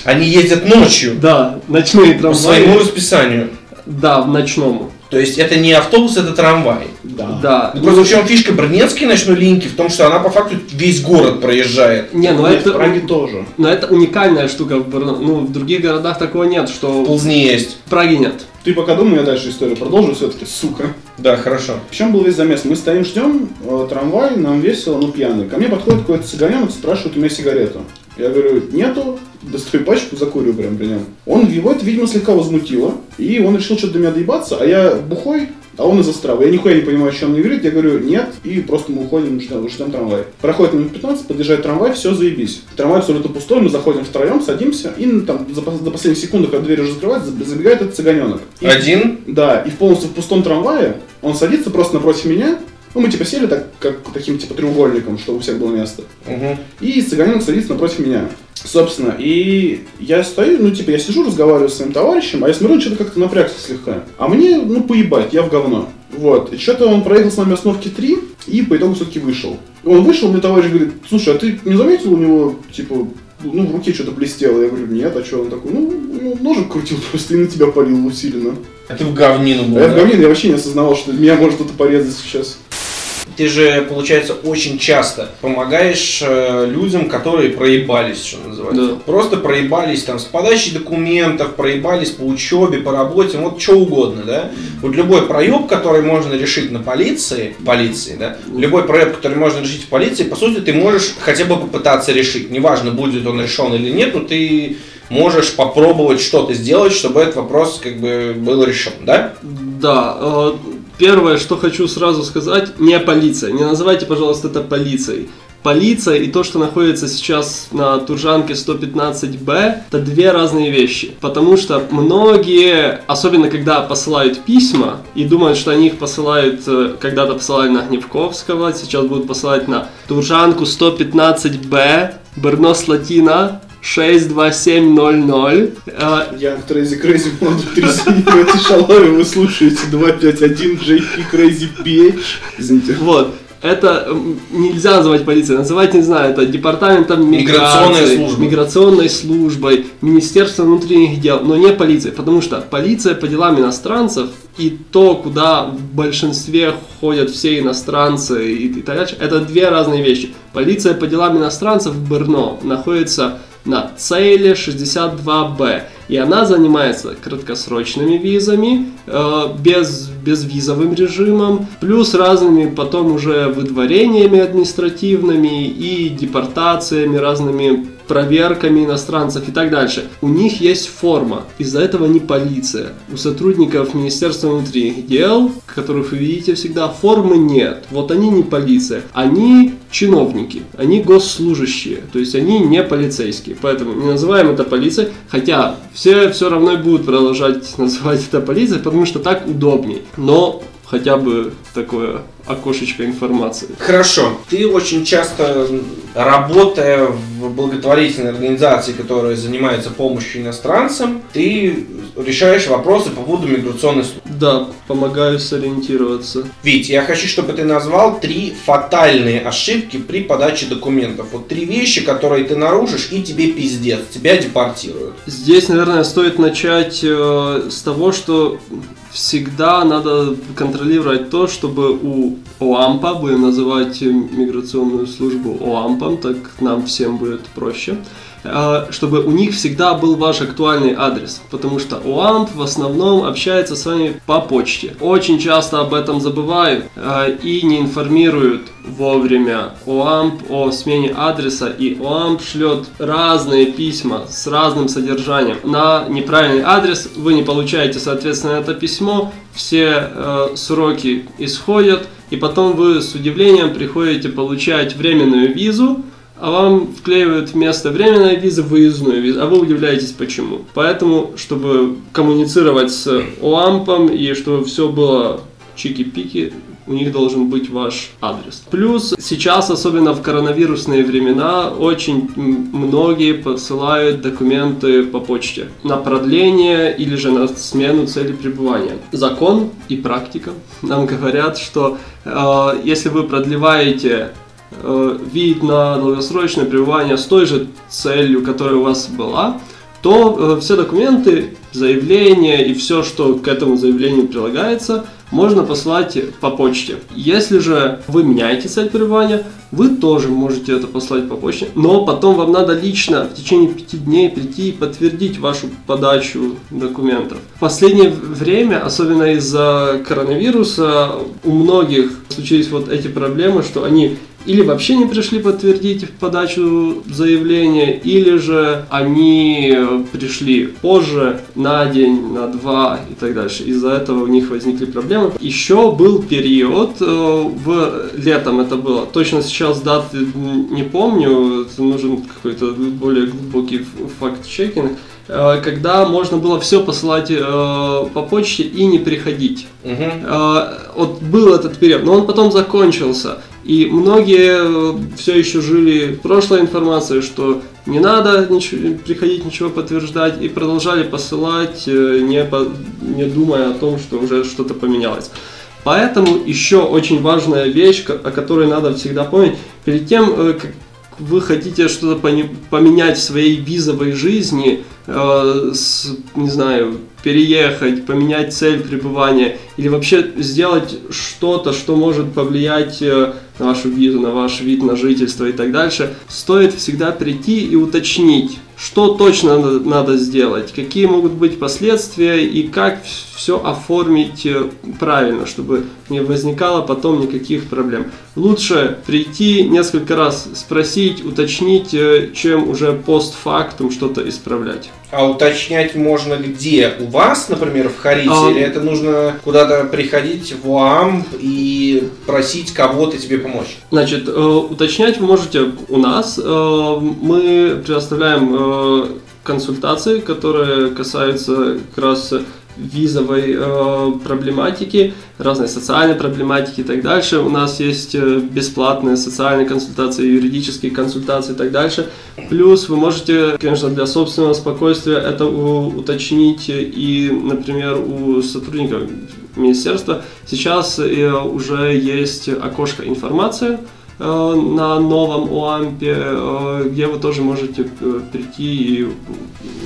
Они ездят ночью. Да, ночные По своему трамваи. расписанию. Да, в ночному. То есть это не автобус, это трамвай. Да. Да. Ну, Просто в чем фишка Бродненской ночной линии в том, что она по факту весь город проезжает. Не, ну это, в Праге тоже. но это уникальная штука в Брно. Ну, в других городах такого нет, В что Ползне есть. в Праге нет. Ты пока думай, я дальше историю продолжу все-таки, сука. Да, хорошо. В чем был весь замес? Мы стоим, ждем э, трамвай, нам весело, ну пьяный. Ко мне подходит какой-то цыганенок, спрашивает у меня сигарету. Я говорю, нету, достаю пачку, закуриваю прям при нем. Он его это, видимо, слегка возмутило, и он решил что-то до меня доебаться, а я бухой, а он из Острова. Я нихуя не понимаю, о чем он говорит, я говорю, нет, и просто мы уходим, ждем, ждем трамвай. Проходит минут 15, подъезжает трамвай, все, заебись. Трамвай абсолютно пустой, мы заходим втроем, садимся, и ну, там за, пос- до последних секунд, когда дверь уже закрывается, заб- забегает этот цыганенок. И- Один? да, и в полностью в пустом трамвае он садится просто напротив меня. Ну, мы типа сели так, как таким типа треугольником, чтобы у всех было место. Угу. И цыганенок садится напротив меня. Собственно, и я стою, ну, типа, я сижу, разговариваю с своим товарищем, а я смотрю, он что-то как-то напрягся слегка. А мне, ну, поебать, я в говно. Вот. И что-то он проехал с нами остановки 3, и по итогу все-таки вышел. Он вышел, мне товарищ говорит, слушай, а ты не заметил у него, типа, ну, в руке что-то блестело? Я говорю, нет, а что? Он такой, ну, ну, ножик крутил просто и на тебя полил усиленно. А ты в говнину был, А я в говне, я вообще не осознавал, что меня может кто-то порезать сейчас. Ты же, получается, очень часто помогаешь э, людям, которые проебались, что называется. Да. Просто проебались там с подачей документов, проебались по учебе, по работе, вот что угодно, да. Вот любой проеб, который можно решить на полиции, полиции, да, любой проеб, который можно решить в полиции, по сути, ты можешь хотя бы попытаться решить. Неважно, будет он решен или нет, но ты можешь попробовать что-то сделать, чтобы этот вопрос как бы был решен, да? Да, э, первое, что хочу сразу сказать, не полиция. Не называйте, пожалуйста, это полицией. Полиция и то, что находится сейчас на Туржанке 115Б, это две разные вещи. Потому что многие, особенно когда посылают письма и думают, что они их посылают, э, когда-то посылали на Гневковского, сейчас будут посылать на Туржанку 115Б, Бернос Латина, 62700. Э, Я Crazy Crazy Mod 3 Шалави, вы слушаете 251 JP Crazy PH. Извините. Вот. Это нельзя называть полицией, называть, не знаю, это департаментом Миграционной службой. миграционной службой, Министерством внутренних дел, но не полицией, потому что полиция по делам иностранцев и то, куда в большинстве ходят все иностранцы и, и так дальше, это две разные вещи. Полиция по делам иностранцев в Брно находится на Цейле 62Б. И она занимается краткосрочными визами, э, без, безвизовым режимом, плюс разными потом уже выдворениями административными и депортациями, разными проверками иностранцев и так дальше. У них есть форма, из-за этого не полиция. У сотрудников Министерства внутренних дел, которых вы видите всегда, формы нет. Вот они не полиция, они чиновники, они госслужащие, то есть они не полицейские. Поэтому не называем это полицией, хотя все все равно будут продолжать называть это полицией, потому что так удобней. Но хотя бы такое окошечко информации. Хорошо. Ты очень часто, работая в благотворительной организации, которая занимается помощью иностранцам, ты решаешь вопросы по поводу миграционной службы. Да, помогаю сориентироваться. Вить, я хочу, чтобы ты назвал три фатальные ошибки при подаче документов. Вот три вещи, которые ты нарушишь, и тебе пиздец, тебя депортируют. Здесь, наверное, стоит начать э, с того, что всегда надо контролировать то, чтобы у ОАМПа, будем называть миграционную службу ОАМПом, так нам всем будет проще, чтобы у них всегда был ваш актуальный адрес, потому что ОАМП в основном общается с вами по почте. Очень часто об этом забывают э, и не информируют вовремя ОАМП о смене адреса, и ОАМП шлет разные письма с разным содержанием на неправильный адрес, вы не получаете, соответственно, это письмо, все э, сроки исходят, и потом вы с удивлением приходите получать временную визу, а вам вклеивают вместо временной визы выездную визу, а вы удивляетесь почему. Поэтому, чтобы коммуницировать с ОАМПом и чтобы все было чики-пики, у них должен быть ваш адрес. Плюс сейчас, особенно в коронавирусные времена, очень многие посылают документы по почте на продление или же на смену цели пребывания. Закон и практика нам говорят, что э, если вы продлеваете вид на долгосрочное пребывание с той же целью, которая у вас была, то э, все документы, заявление и все, что к этому заявлению прилагается, можно послать по почте. Если же вы меняете цель пребывания, вы тоже можете это послать по почте, но потом вам надо лично в течение пяти дней прийти и подтвердить вашу подачу документов. В последнее время, особенно из-за коронавируса, у многих случились вот эти проблемы, что они или вообще не пришли подтвердить подачу заявления, или же они пришли позже, на день, на два и так дальше. Из-за этого у них возникли проблемы. Еще был период, э, в летом это было, точно сейчас даты не помню, нужен какой-то более глубокий факт-чекинг, э, когда можно было все посылать э, по почте и не приходить. Э, Вот был этот период, но он потом закончился. И многие все еще жили прошлой информацией, что не надо ничего, приходить ничего подтверждать, и продолжали посылать, не, по- не думая о том, что уже что-то поменялось. Поэтому еще очень важная вещь, о которой надо всегда помнить, перед тем, э, как вы хотите что-то поменять в своей визовой жизни, э, не знаю, переехать, поменять цель пребывания или вообще сделать что-то, что может повлиять э, на вашу визу, на ваш вид на жительство и так дальше, стоит всегда прийти и уточнить, что точно надо, надо сделать, какие могут быть последствия и как все оформить э, правильно, чтобы не возникало потом никаких проблем. Лучше прийти несколько раз спросить, уточнить, э, чем уже постфактум что-то исправлять. А уточнять можно где? У вас, например, в Харите? А- Или это нужно куда-то приходить в ОАМП и просить кого-то тебе помочь? Значит, э, уточнять вы можете у нас. Мы предоставляем консультации, которые касаются как раз визовой э, проблематики, разной социальной проблематики и так дальше. У нас есть э, бесплатные социальные консультации, юридические консультации и так дальше. Плюс вы можете, конечно, для собственного спокойствия это уточнить и, например, у сотрудников министерства. Сейчас э, уже есть окошко информации э, на новом ОАМПе, где вы тоже можете прийти и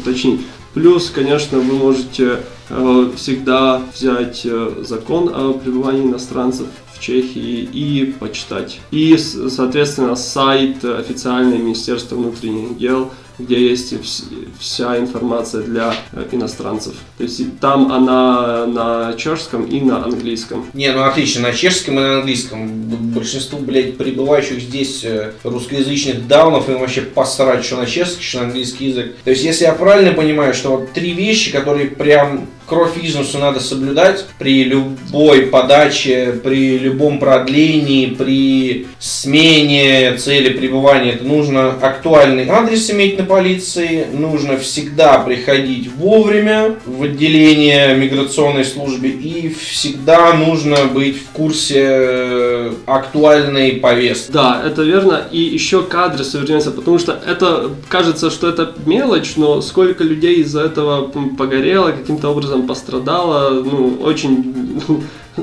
уточнить. Плюс, конечно, вы можете э, всегда взять э, закон о пребывании иностранцев Чехии и почитать. И, соответственно, сайт официальное Министерства внутренних дел, где есть вс- вся информация для э, иностранцев. То есть там она на чешском и на английском. Не, ну отлично, на чешском и на английском. Большинству, блядь, прибывающих здесь э, русскоязычных даунов им вообще посрать, что на чешский, что на английский язык. То есть, если я правильно понимаю, что вот три вещи, которые прям кровь из носу надо соблюдать при любой подаче, при любом продлении, при смене цели пребывания. Это нужно актуальный адрес иметь на полиции, нужно всегда приходить вовремя в отделение миграционной службы и всегда нужно быть в курсе э, актуальной повестки. Да, это верно. И еще к адресу вернемся, потому что это кажется, что это мелочь, но сколько людей из-за этого погорело, каким-то образом пострадало, ну, очень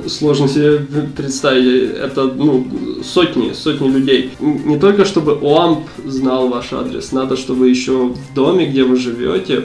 сложно себе представить. Это ну, сотни, сотни людей. Не только чтобы ОАМП знал ваш адрес, надо, чтобы еще в доме, где вы живете,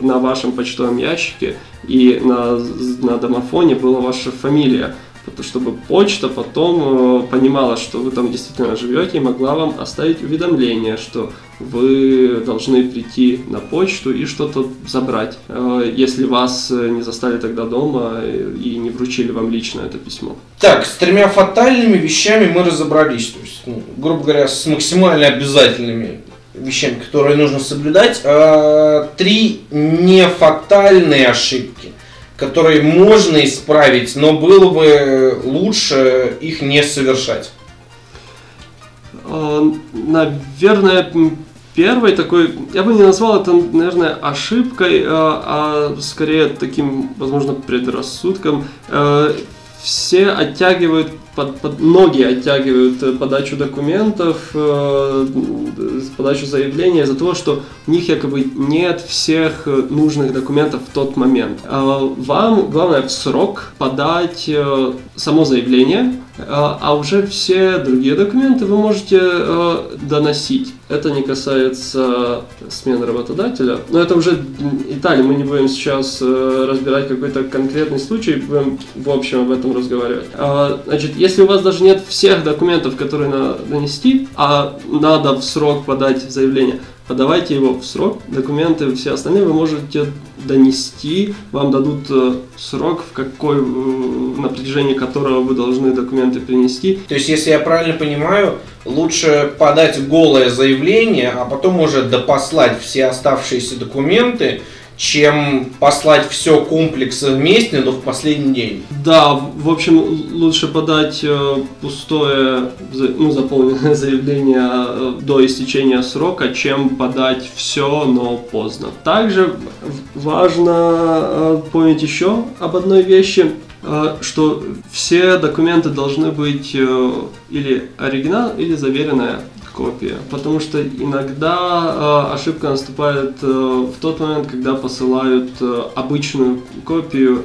на вашем почтовом ящике и на, на домофоне была ваша фамилия. Чтобы почта потом э, понимала, что вы там действительно живете и могла вам оставить уведомление, что вы должны прийти на почту и что-то забрать, э, если вас э, не застали тогда дома и не вручили вам лично это письмо. Так, с тремя фатальными вещами мы разобрались. То есть, ну, грубо говоря, с максимально обязательными вещами, которые нужно соблюдать. А, Три нефатальные ошибки, которые можно исправить, но было бы лучше их не совершать. Э, Наверное, м, первой такой, я бы не назвал это, наверное, ошибкой, э, а скорее таким, возможно, предрассудком. Э, Все оттягивают, под, под- многие оттягивают э, подачу документов, э, подачу заявления из-за того, что у них якобы нет всех э, нужных документов в тот момент. А Вам главное в срок подать э, само заявление, э, а уже все другие документы вы можете э, доносить. Это не касается смены работодателя, но это уже Италия. Мы не будем сейчас э, разбирать какой-то конкретный случай, будем в общем об этом разговаривать. А, Значит, если у вас даже нет всех документов, которые надо донести, а надо в срок подать заявление, подавайте его в срок. Документы все остальные вы можете донести, вам дадут э, срок, в какой, э, на протяжении которого вы должны документы принести. То есть, если я правильно понимаю, лучше подать голое заявление, а потом уже допослать все оставшиеся документы, чем послать все комплексы вместе, но в последний день. Да, в общем, лучше подать э, пустое, ну, заполненное заявление э, до истечения срока, чем подать все, но поздно. Также важно э, помнить еще об одной вещи, что все документы должны быть или оригинал, или заверенная копия. Потому что иногда э, ошибка наступает э, в тот момент, когда посылают э, обычную копию,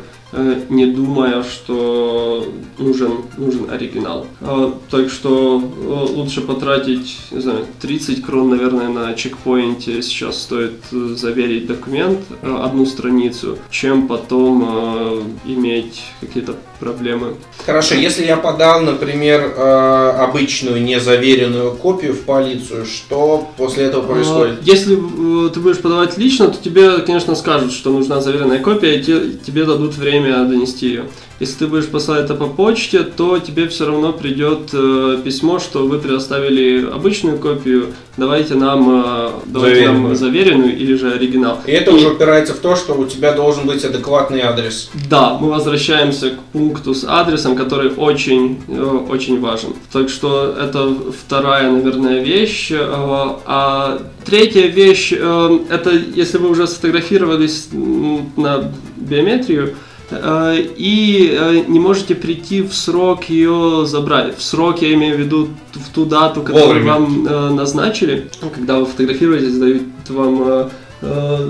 не думая, что нужен, нужен оригинал. Э, Так что э, лучше потратить, не знаю, 30 крон, наверное, на чекпоинте сейчас стоит э, заверить документ, э, одну страницу, чем потом э, иметь какие-то проблемы. Хорошо, если я подал, например, э, обычную незаверенную копию в полицию, что после этого происходит? А, Если э, ты будешь подавать лично, то тебе, конечно, скажут, что нужна заверенная копия, и те- тебе дадут время донести ее. Если ты будешь посылать это по почте, то тебе все равно придет э, письмо, что вы предоставили обычную копию, давайте нам, э, давайте нам Заверенную. заверенную или же оригинал. И это уже упирается в то, что у тебя должен быть адекватный адрес. Да, мы возвращаемся к пункту с адресом, который очень, э, очень важен. Так что это вторая, наверное, вещь. Э, А третья вещь, э, это если вы уже сфотографировались на биометрию, и э, не можете прийти в срок ее забрать. В срок я имею в виду в ту дату, которую Вовремя. вам э, назначили, когда вы фотографируетесь, дают вам э, э,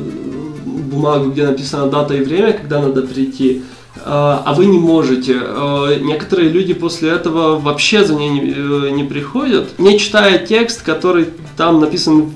бумагу, где написана дата и время, когда надо прийти, а вы не можете. Э, Некоторые люди после этого вообще за ней не, э, не приходят, не читая текст, который там написан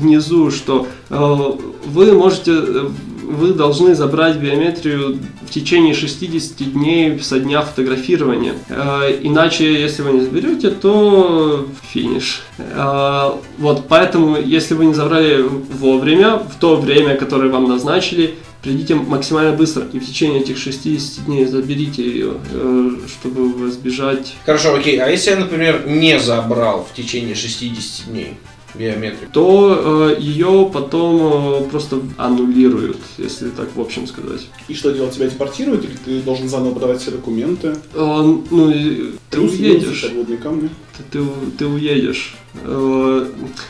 внизу, что э, вы можете, э, вы должны забрать биометрию в течение 60 дней со дня фотографирования. Э, Иначе, если вы не заберете, то финиш. Э, Вот, поэтому, если вы не забрали вовремя, в то время, которое вам назначили, придите максимально быстро и в течение этих 60 дней заберите ее, э, чтобы избежать Хорошо, окей, а если я, например, не забрал в течение 60 дней биометрию? то э, ее потом э, просто аннулируют, если так в общем сказать. И что делать? Тебя депортируют или ты должен заново подавать все документы? Э, ну, ты Плюс, уедешь. камни. Ты, ты, ты уедешь. Э,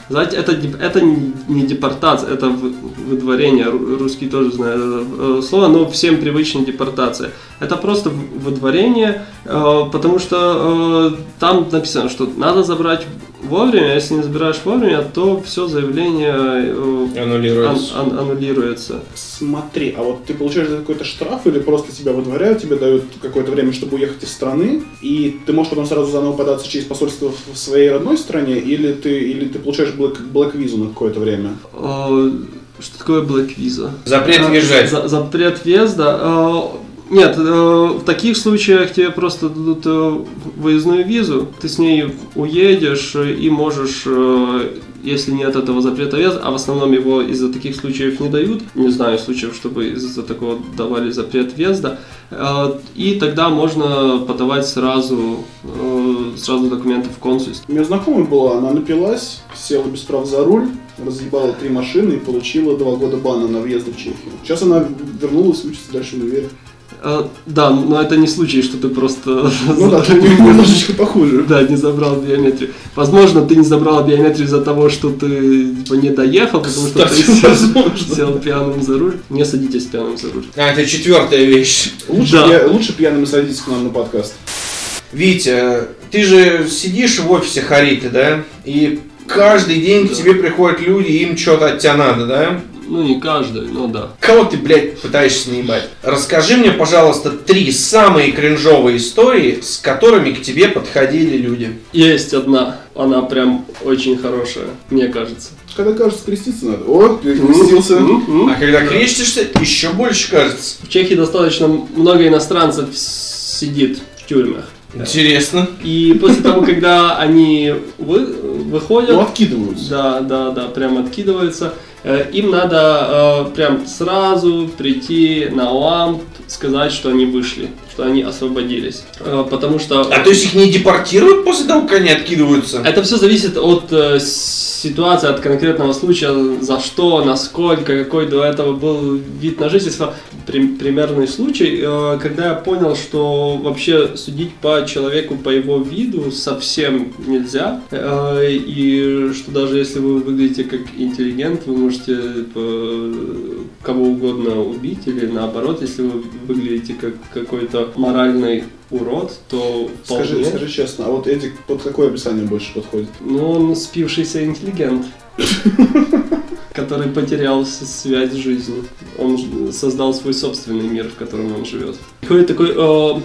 Знаете, это, это не депортация, это вы- выдворение. Ру- Русские тоже знают это слово, но всем привычная депортация. Это просто выдворение, э, потому что э, там написано, что надо забрать вовремя, если не забираешь вовремя, то все заявление э, Аннулируется. ан- ан- аннулируется. Смотри, а вот ты получаешь какой-то штраф или просто тебя выдворяют, тебе дают какое-то время, чтобы уехать из страны, и ты можешь потом сразу заново податься через посольство в своей родной стране, или ты, или ты получаешь блэк, блэк-визу на какое-то время? Э, Что такое Black Visa? Запрет А, въезжать. за- запрет въезда. Нет, э, в таких случаях тебе просто дадут э, выездную визу, ты с ней уедешь э, и можешь, если нет этого запрета въезда, а в основном его из-за таких случаев не дают, не знаю случаев, чтобы из-за такого давали запрет въезда, и тогда можно подавать сразу, сразу документы в консульство. У меня знакомая была, она напилась, села без прав за руль, разъебала три машины и получила два года бана на въезд в Чехию. Сейчас она вернулась, учится дальше в универе. Э, Да, но это не случай, что ты просто... Ну да, тут немножечко похуже. Да, не забрал биометрию. Возможно, ты не забрал биометрию из-за того, что ты типа, не доехал, потому что ты сел, пьяным за руль. Не садитесь пьяным за руль. А, это четвертая вещь. Лучше, Да. пья- лучше пьяными садитесь к нам на подкаст. Витя, ты же сидишь в офисе Хариты, да? И каждый день к Да. тебе приходят люди, им что-то от тебя надо, да? Ну, не каждый, но да. Кого ты, блядь, пытаешься наебать? Расскажи мне, пожалуйста, три самые кринжовые истории, с которыми к тебе подходили люди. Есть одна, она прям очень хорошая, мне кажется. Когда кажется, креститься надо. О, перекрестился. М-м. А когда крестишься, еще больше кажется. В Чехии достаточно много иностранцев сидит в тюрьмах. Интересно. И после того, когда они вы- выходят, Ну, откидываются. Да, да, да, прям откидываются. Э, Им надо э, прям сразу прийти на ламп, сказать, что они вышли, что они освободились. Э, потому что А то есть их не депортируют после того, как они откидываются? это все зависит от э, ситуации, от конкретного случая, за что, насколько, какой до этого был вид на жительство. При- примерный случай, э, когда я понял, что вообще судить по человеку по его виду совсем нельзя, э, и что даже если вы выглядите как интеллигент, вы можете э, кого угодно убить, или наоборот, если вы выглядите как какой-то моральный урод, то Скажи, вполне- скажи честно, а вот Эдик под какое описание больше подходит? ну, он спившийся интеллигент. который потерял связь с жизнью. Он создал свой собственный мир, в котором он живет. Приходит такой э,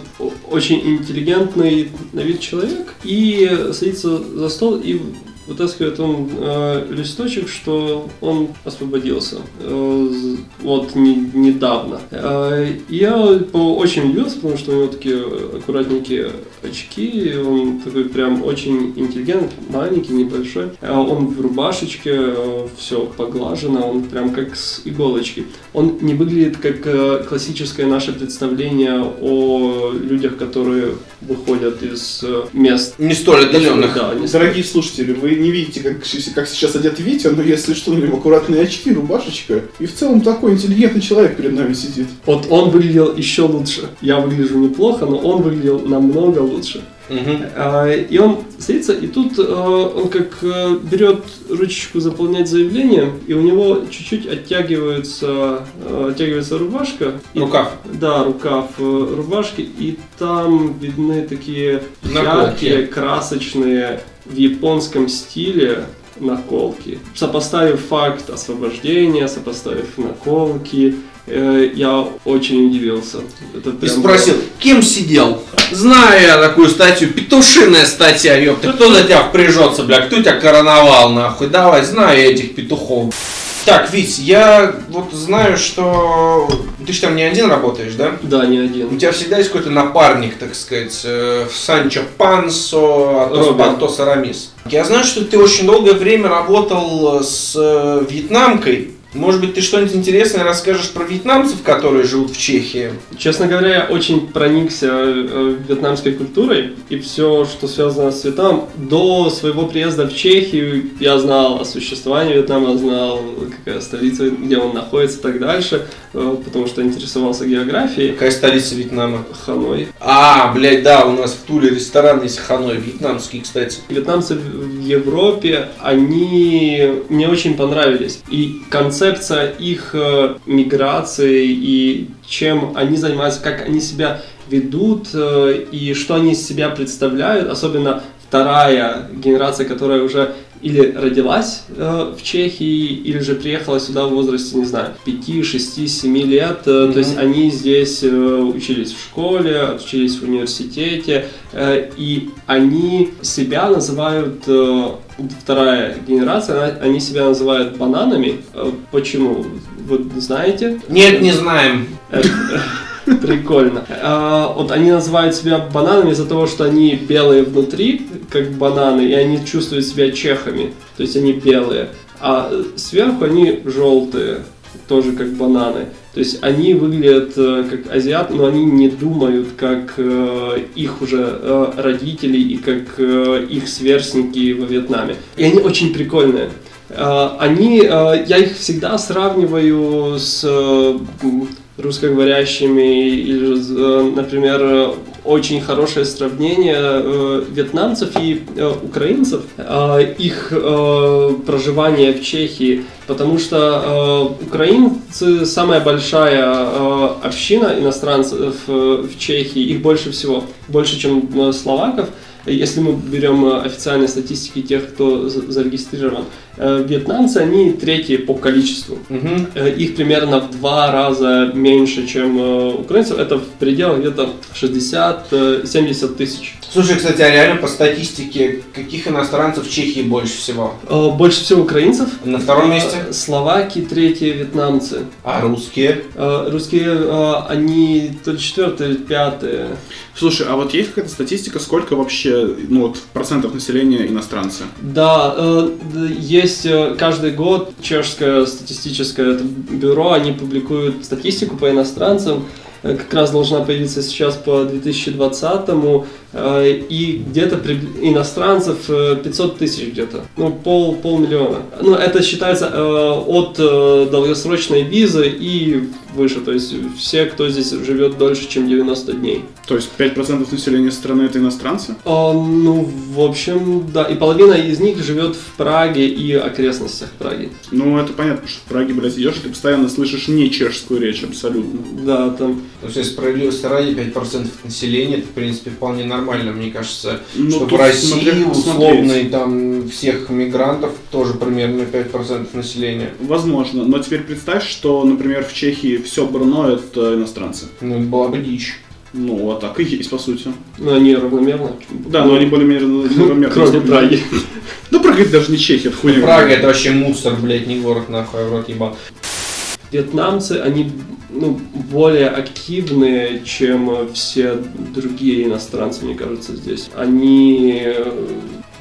очень интеллигентный на вид человек и садится за стол и вытаскивает он э, листочек, что он освободился. Э, вот не- недавно. Э, я по- очень удивился, потому что у него такие аккуратненькие очки, и он такой прям очень интеллигентный, маленький, небольшой. А он в рубашечке, все поглажено, он прям как с иголочки. Он не выглядит как э, классическое наше представление о людях, которые выходят из э, мест. Не столь отдаленных. Да, не столь- Дорогие слушатели, вы не видите, как, как сейчас одет Витя, но если что, на него аккуратные очки, рубашечка. И в целом такой интеллигентный человек перед нами сидит. Вот он выглядел еще лучше. Я выгляжу неплохо, но он выглядел намного лучше. А, И он садится, и тут э, он как э, берет ручечку заполнять заявление, и у него чуть-чуть оттягивается, э, оттягивается рубашка. И- Рукав. Да, рукав рубашки, и там видны такие Наколки. яркие, красочные в японском стиле наколки. Сопоставив факт освобождения, сопоставив наколки, э, я очень удивился. Это И прям спросил, кем сидел? Знаю я такую статью, петушиная статья, ёпта, кто за тебя впряжется, бля, кто тебя короновал, нахуй, давай, знаю я этих петухов. Так, Вить, я вот знаю, что ты же там не один работаешь, да? Да, не У один. тебя всегда есть какой-то напарник, так сказать, э, Санчо Пансо, Атос Робин. Пантос Арамис. Я знаю, что ты очень долгое время работал с э, вьетнамкой. Может быть, ты что-нибудь интересное расскажешь про вьетнамцев, которые живут в Чехии? Честно говоря, я очень проникся э, вьетнамской культурой и все, что связано с Вьетнамом. До своего приезда в Чехию я знал о существовании Вьетнама, знал, какая столица, где он находится и так дальше, э, потому что интересовался географией. Какая столица Вьетнама? Ханой. А, блядь, да, у нас в Туле ресторан есть Ханой, вьетнамский, кстати. Вьетнамцы в Европе, они мне очень понравились. И концепция их э, миграции и чем они занимаются, как они себя ведут э, и что они из себя представляют, особенно вторая генерация, которая уже или родилась э, в Чехии, или же приехала сюда в возрасте, не знаю, 5, 6, 7 лет. Э, То есть они здесь э, учились в школе, учились в университете, э, и они себя называют, э, вторая генерация, она- они себя называют бананами. Э, Почему? Вы знаете? Нет, не знаем. Это Прикольно. А, вот они называют себя бананами из-за того, что они белые внутри, как бананы, и они чувствуют себя чехами. То есть они белые. А сверху они желтые, тоже как бананы. То есть они выглядят э, как азиат, но они не думают как э, их уже э, родители и как их сверстники во Вьетнаме. И они очень прикольные. Э, Они, я их всегда сравниваю с русскоговорящими или, например, очень хорошее сравнение э, вьетнамцев и э, украинцев, э, их проживание в Чехии, потому что украинцы самая большая община иностранцев в Чехии, их больше всего, больше, чем словаков. Если мы берем э, официальные статистики тех, кто за- зарегистрирован, э, вьетнамцы, они третьи по количеству. Э, Их примерно в два раза меньше, чем украинцев. Это в пределах где-то 60-70 тысяч. Слушай, кстати, а реально по статистике, каких иностранцев в Чехии больше всего? Больше всего украинцев. На втором месте? Словаки, третьи вьетнамцы. А русские? Русские, они то ли четвертые, пятые. Слушай, а вот есть какая-то статистика, сколько вообще, ну вот, процентов населения иностранцы? Да, э, есть э, каждый год чешское статистическое бюро, они публикуют статистику по иностранцам, э, как раз должна появиться сейчас по 2020 э, и где-то при- иностранцев э, 500 тысяч где-то, ну пол, полмиллиона. Ну это считается от долгосрочной визы и выше, то есть все, кто здесь живет дольше, чем 90 дней. То есть 5% населения страны это иностранцы? А, ну, в общем, да. И половина из них живет в Праге и окрестностях Праги. Ну, это понятно, что в Праге, блядь, идешь, и ты постоянно слышишь не чешскую речь абсолютно. Да, там. То есть, справедливости ради, 5% населения, это, в принципе, вполне нормально, мне кажется. Ну, что в России условный там всех мигрантов тоже примерно 5% населения. Возможно, но теперь представь, что, например, в Чехии все Брно это иностранцы. Ну, это была бы дичь. Ну, а так и есть, по сути. Ну, они равномерно. Да, но они более-менее равномерно. Кроме Праги. Ну, Прага это даже не Чехия, это хуйня. Прага это вообще мусор, блядь, не город, нахуй, я в рот ебал. Вьетнамцы, они ну, более активные, чем все другие иностранцы, мне кажется, здесь. Они э,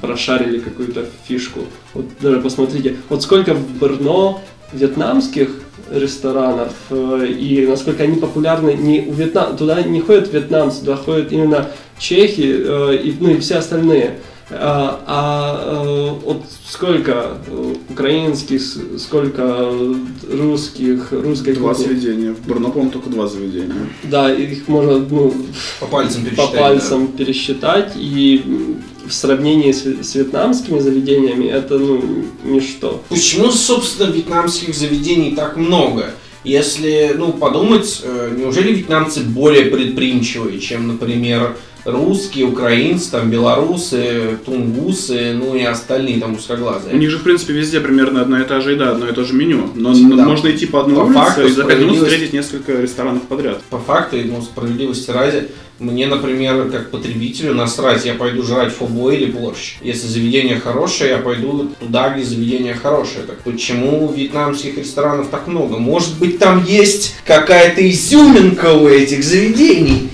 прошарили какую-то фишку. Вот даже посмотрите, вот сколько в Брно вьетнамских ресторанов э, и насколько они популярны не у Вьетнам туда не ходят вьетнамцы туда ходят именно чехи э, и ну и все остальные а, а э, вот сколько э, украинских, сколько э, русских, русской Два кухни? заведения. В Брно, по-моему, только два заведения. Да, их можно ну, По пальцам по пересчитать. пальцам пересчитать, и в сравнении с, с вьетнамскими заведениями это ну ничто. Почему, собственно, вьетнамских заведений так много? Если, ну, подумать, э, неужели вьетнамцы более предприимчивые, чем, например, русские, украинцы, там, белорусы, тунгусы, ну и остальные там У узкоглазые? них же, в принципе, везде примерно одна и та же еда, одно и то же меню. Но Да. можно идти по одной По улице факту, и за пять минут справедливость- встретить несколько ресторанов подряд. По факту, ну, справедливости ради, мне, например, как потребителю насрать, я пойду жрать фобо или борщ. Если заведение хорошее, я пойду туда, где заведение хорошее. Так почему вьетнамских ресторанов так много? Может быть, там есть какая-то изюминка у этих заведений?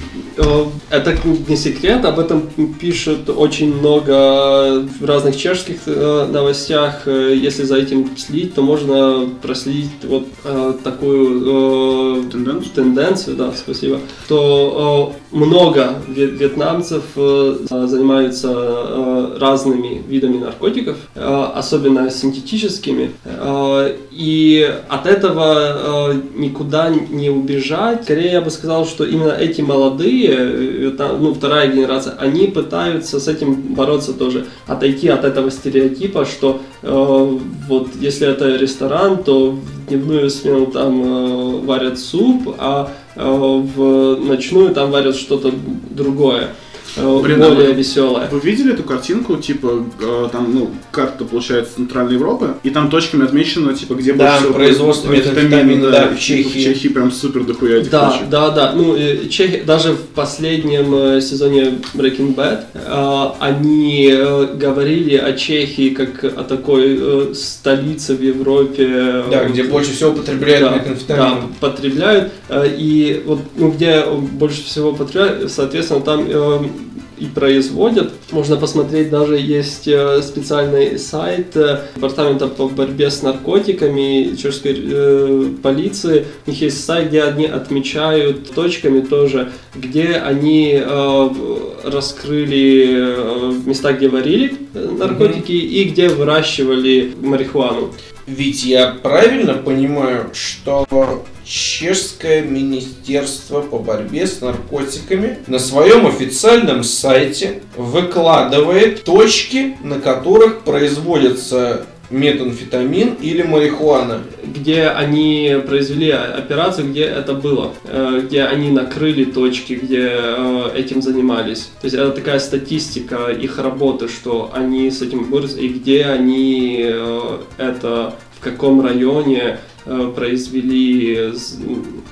Это не секрет, об этом пишут очень много в разных чешских э, новостях. Э, Если за этим следить, то можно проследить вот э, такую Тенденцию? тенденцию, да, спасибо, то много вьетнамцев занимаются разными видами наркотиков, особенно синтетическими, и от этого никуда не убежать. Скорее, я бы сказал, что именно эти молодые, ну, вторая генерация, они пытаются с этим бороться тоже, отойти от этого стереотипа, что э, вот если это ресторан, то в дневную смену там э, варят суп, а э, в ночную там варят что-то другое, Блин, а более вы- веселое. Вы видели эту картинку, типа, э, там, ну, карта, получается, Центральной Европы, и там точками отмечено, типа, где Да, больше всего производство метамфетамина, метамфетамина, да, в и, Чехии. В Чехии прям супер дохуя этих Да, точек. да, да. Ну, э, Чехи, даже в последнем э, сезоне Breaking Bad э, они э, говорили о Чехии как о такой э, столице в Европе. э, Да, где больше всего потребляют да, метамфетамин. да, потребляют. э, И вот ну, где больше всего потребляют, соответственно, там э, и производят. Можно посмотреть, даже есть э, специальный сайт э, Департамента по борьбе с наркотиками чешской э, полиции. У них есть сайт, где они отмечают точками тоже, где они э, раскрыли э, места, где варили наркотики и где выращивали марихуану. Ведь я правильно понимаю, что Чешское министерство по борьбе с наркотиками на своем официальном сайте выкладывает точки, на которых производится метамфетамин или марихуана. где они произвели операцию, где это было, э, где они накрыли точки, где э, этим занимались. То есть это такая статистика их работы, что они с этим борются, и где они э, это, в каком районе произвели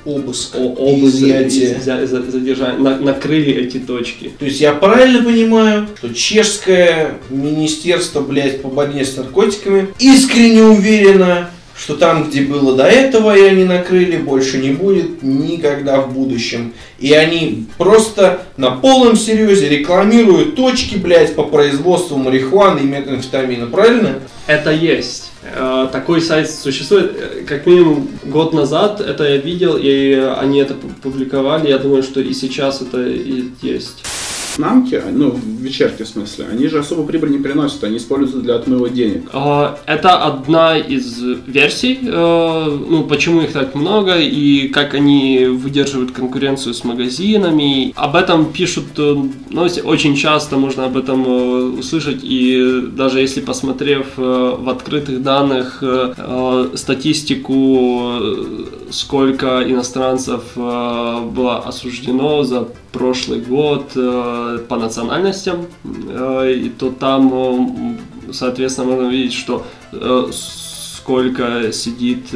Обыск, о- обыск, изъятие. за- задержание, на- накрыли эти точки. То есть я правильно понимаю, что чешское министерство, блядь, по борьбе с наркотиками искренне уверено, что там, где было до этого, и они накрыли, больше не будет никогда в будущем. И они просто на полном серьезе рекламируют точки, блядь, по производству марихуаны и метамфетамина, правильно? Это есть. Э, Такой сайт существует. Э, Как минимум год назад это я видел, и они это пу- публиковали. Я думаю, что и сейчас это и есть. Намки, ну, в вечерке в смысле, они же особо прибыль не приносят, они используются для отмыва денег. А, Это одна из версий, э, ну, почему их так много и как они выдерживают конкуренцию с магазинами. Об этом пишут э, новости, очень часто можно об этом э, услышать, и даже если посмотрев в открытых данных статистику сколько иностранцев э, было осуждено за прошлый год э, по национальностям, э, и то там, соответственно, можно видеть, что сколько сидит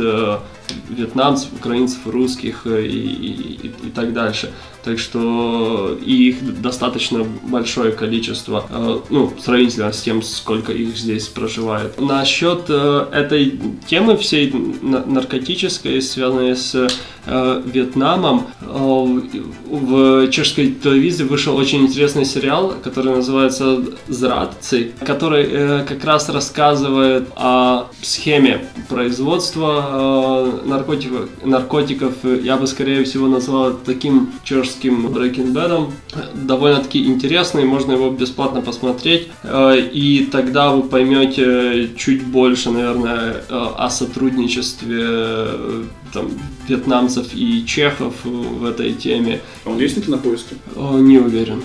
вьетнамцев, украинцев, русских и, и, и так дальше. Так что их достаточно большое количество, э, ну, сравнительно с тем, сколько их здесь проживает. Насчет э, этой темы всей на- наркотической, связанной с э, Вьетнамом, в чешской телевизии вышел очень интересный сериал, который называется «Зрадцы», который как раз рассказывает о схеме производства наркотиков. Я бы, скорее всего, назвал таким чешским Breaking Bad'ом. Довольно-таки интересный, можно его бесплатно посмотреть. Э, И тогда вы поймете чуть больше, наверное, э, о сотрудничестве э, там, вьетнамцев и чехов в этой теме. А он есть на кинопоиске? Не уверен.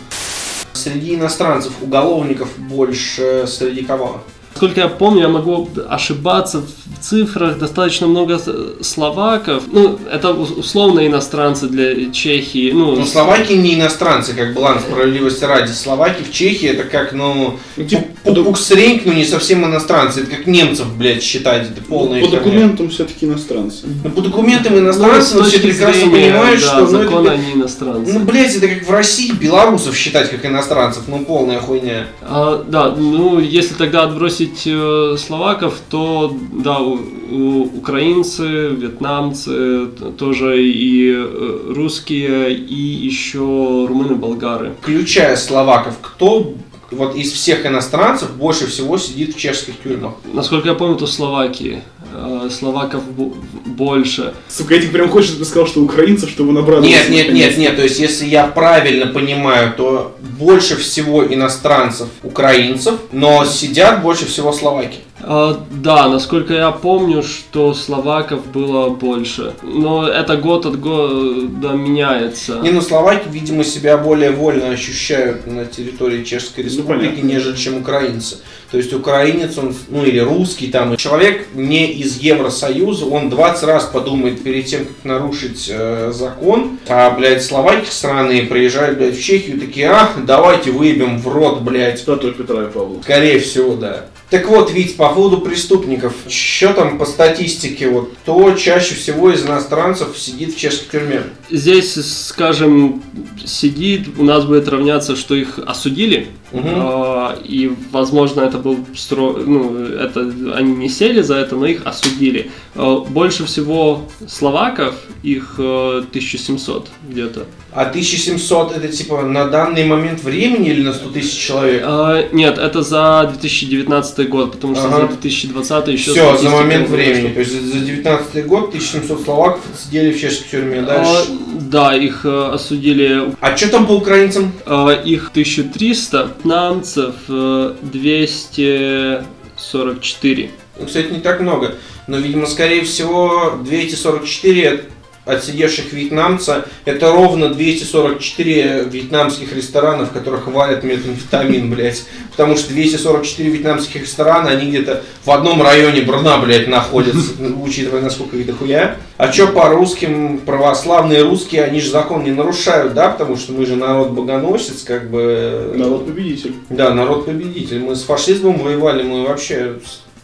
Среди иностранцев уголовников больше среди кого? Насколько я помню, я могу ошибаться в цифрах, достаточно много словаков. Ну, это условно иностранцы для Чехии. Ну, Ну, словаки не иностранцы, как была на справедливости ради. Словаки в Чехии это как, ну, Ну, типа, пу- пупуксреньк, ну не совсем иностранцы. Это как немцев, блядь, считать. Это полная По херня. документам все-таки иностранцы. Ну, по документам ну, иностранцы, но все прекрасно понимают, да, что ну, это закон они иностранцы. Ну, блядь, это как в России белорусов считать как иностранцев. Ну, полная хуйня. А, да, ну если тогда отбросить э, словаков, то да, у- у- украинцы, вьетнамцы, тоже и э, русские, и еще румыны, болгары. Включая словаков, кто вот из всех иностранцев больше всего сидит в чешских тюрьмах? Насколько я помню, то Словакии. Э, Словаков бо- больше. Сука, я тебе прям хочешь, чтобы ты сказал, что украинцев, чтобы набрать. Нет, нет, нет, нет. То есть, если я правильно понимаю, то больше всего иностранцев украинцев, но сидят больше всего словаки. А, да, насколько я помню, что словаков было больше. Но это год от года меняется. Не, ну словаки, видимо, себя более вольно ощущают на территории Чешской Республики, понятно. нежели чем украинцы. То есть украинец, он, ну или русский там, человек не из Евросоюза, он 20 раз подумает перед тем, как нарушить э, закон. А, блядь, словаки сраные приезжают, блядь, в Чехию, такие, а, давайте выебем в рот, блядь. Статуя Петра и Павла. Скорее всего, да. Так вот, Вить, по поводу преступников. Что там по статистике? Вот кто чаще всего из иностранцев сидит в чешской тюрьме? Здесь, скажем, сидит, у нас будет равняться, что их осудили. А, и, возможно, это был стро... ну, это они не сели за это, но их осудили. А, больше всего словаков, их э, 1700 где-то. А 1700 это типа на данный момент времени или на 100 тысяч человек? А, нет, это за 2019 год, потому что Ага. за 2020 еще Все, за момент времени. вышла. То есть за 19 год 1700 словаков сидели в чешской тюрьме. А, Дальше. да, их э, осудили А что там по украинцам? Э, Их 1300, вьетнамцев э, 244. Ну, Кстати, не так много. Но, видимо, скорее всего, 244 отсидевших вьетнамца, это ровно 244 вьетнамских ресторана, в которых варят метамфетамин, блядь. Потому что 244 вьетнамских ресторана, они где-то в одном районе Брна, блядь, находятся, учитывая, насколько это хуя. А чё по русским, православные русские, они же закон не нарушают, да? Потому что мы же народ богоносец, как бы... Народ победитель. Да, народ победитель. Мы с фашизмом воевали, мы вообще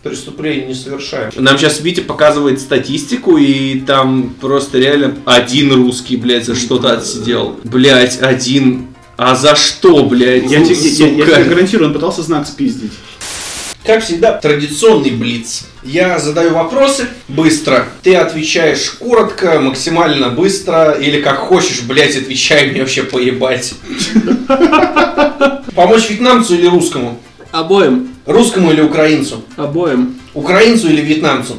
преступлений не совершаем. Нам сейчас Витя показывает статистику, и там просто реально один русский, блядь, за что-то отсидел. Блядь, один. А за что, блядь? Я, тебе- я- я сука. тебе гарантирую, он пытался знак спиздить. Как всегда, традиционный блиц. Я задаю вопросы быстро. Ты отвечаешь коротко, максимально быстро, или как хочешь, блядь, отвечай, мне вообще поебать. Помочь вьетнамцу или русскому? Обоим. Русскому или украинцу? Обоим. Украинцу или вьетнамцу?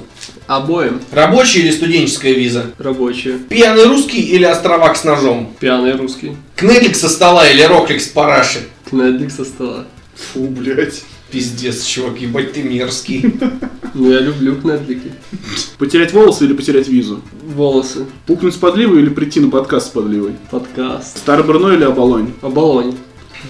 Обоим. Рабочая или студенческая виза? Рабочие. Пьяный русский или островак с ножом? Пьяный русский. Кнедлик со стола или роклик с параши? Кнедлик со стола. Фу, блядь. Пиздец, чувак, ебать ты мерзкий. Ну, я люблю кнедлики. Потерять волосы или потерять визу? Волосы. Пукнуть с подливой или прийти на подкаст с подливой? Подкаст. Старый Брно или оболонь? Оболонь.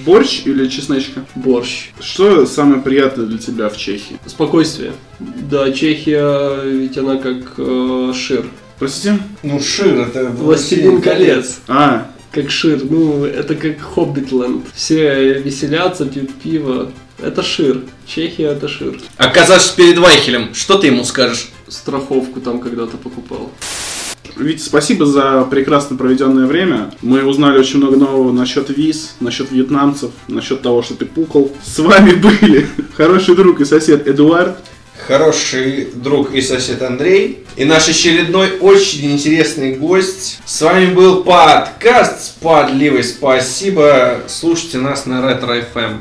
Борщ или чесночка? Борщ. Что самое приятное для тебя в Чехии? Спокойствие. Да, Чехия, ведь она как э, шир. Простите? Ну, Шир, это Властелин колец. А, Как Шир. Ну, это как Хоббитленд. Все веселятся, пьют пиво. Это Шир. Чехия это Шир. Оказавшись перед Вайхелем, что ты ему скажешь? Страховку там когда-то покупал. Витя, спасибо за прекрасно проведенное время. Мы узнали очень много нового насчет виз, насчет вьетнамцев, насчет того, что ты пукал. С вами были хороший друг и сосед Эдуард. Хороший друг и сосед Андрей. И наш очередной очень интересный гость. С вами был подкаст «Спадливый». Спасибо. Слушайте нас на Ретро FM.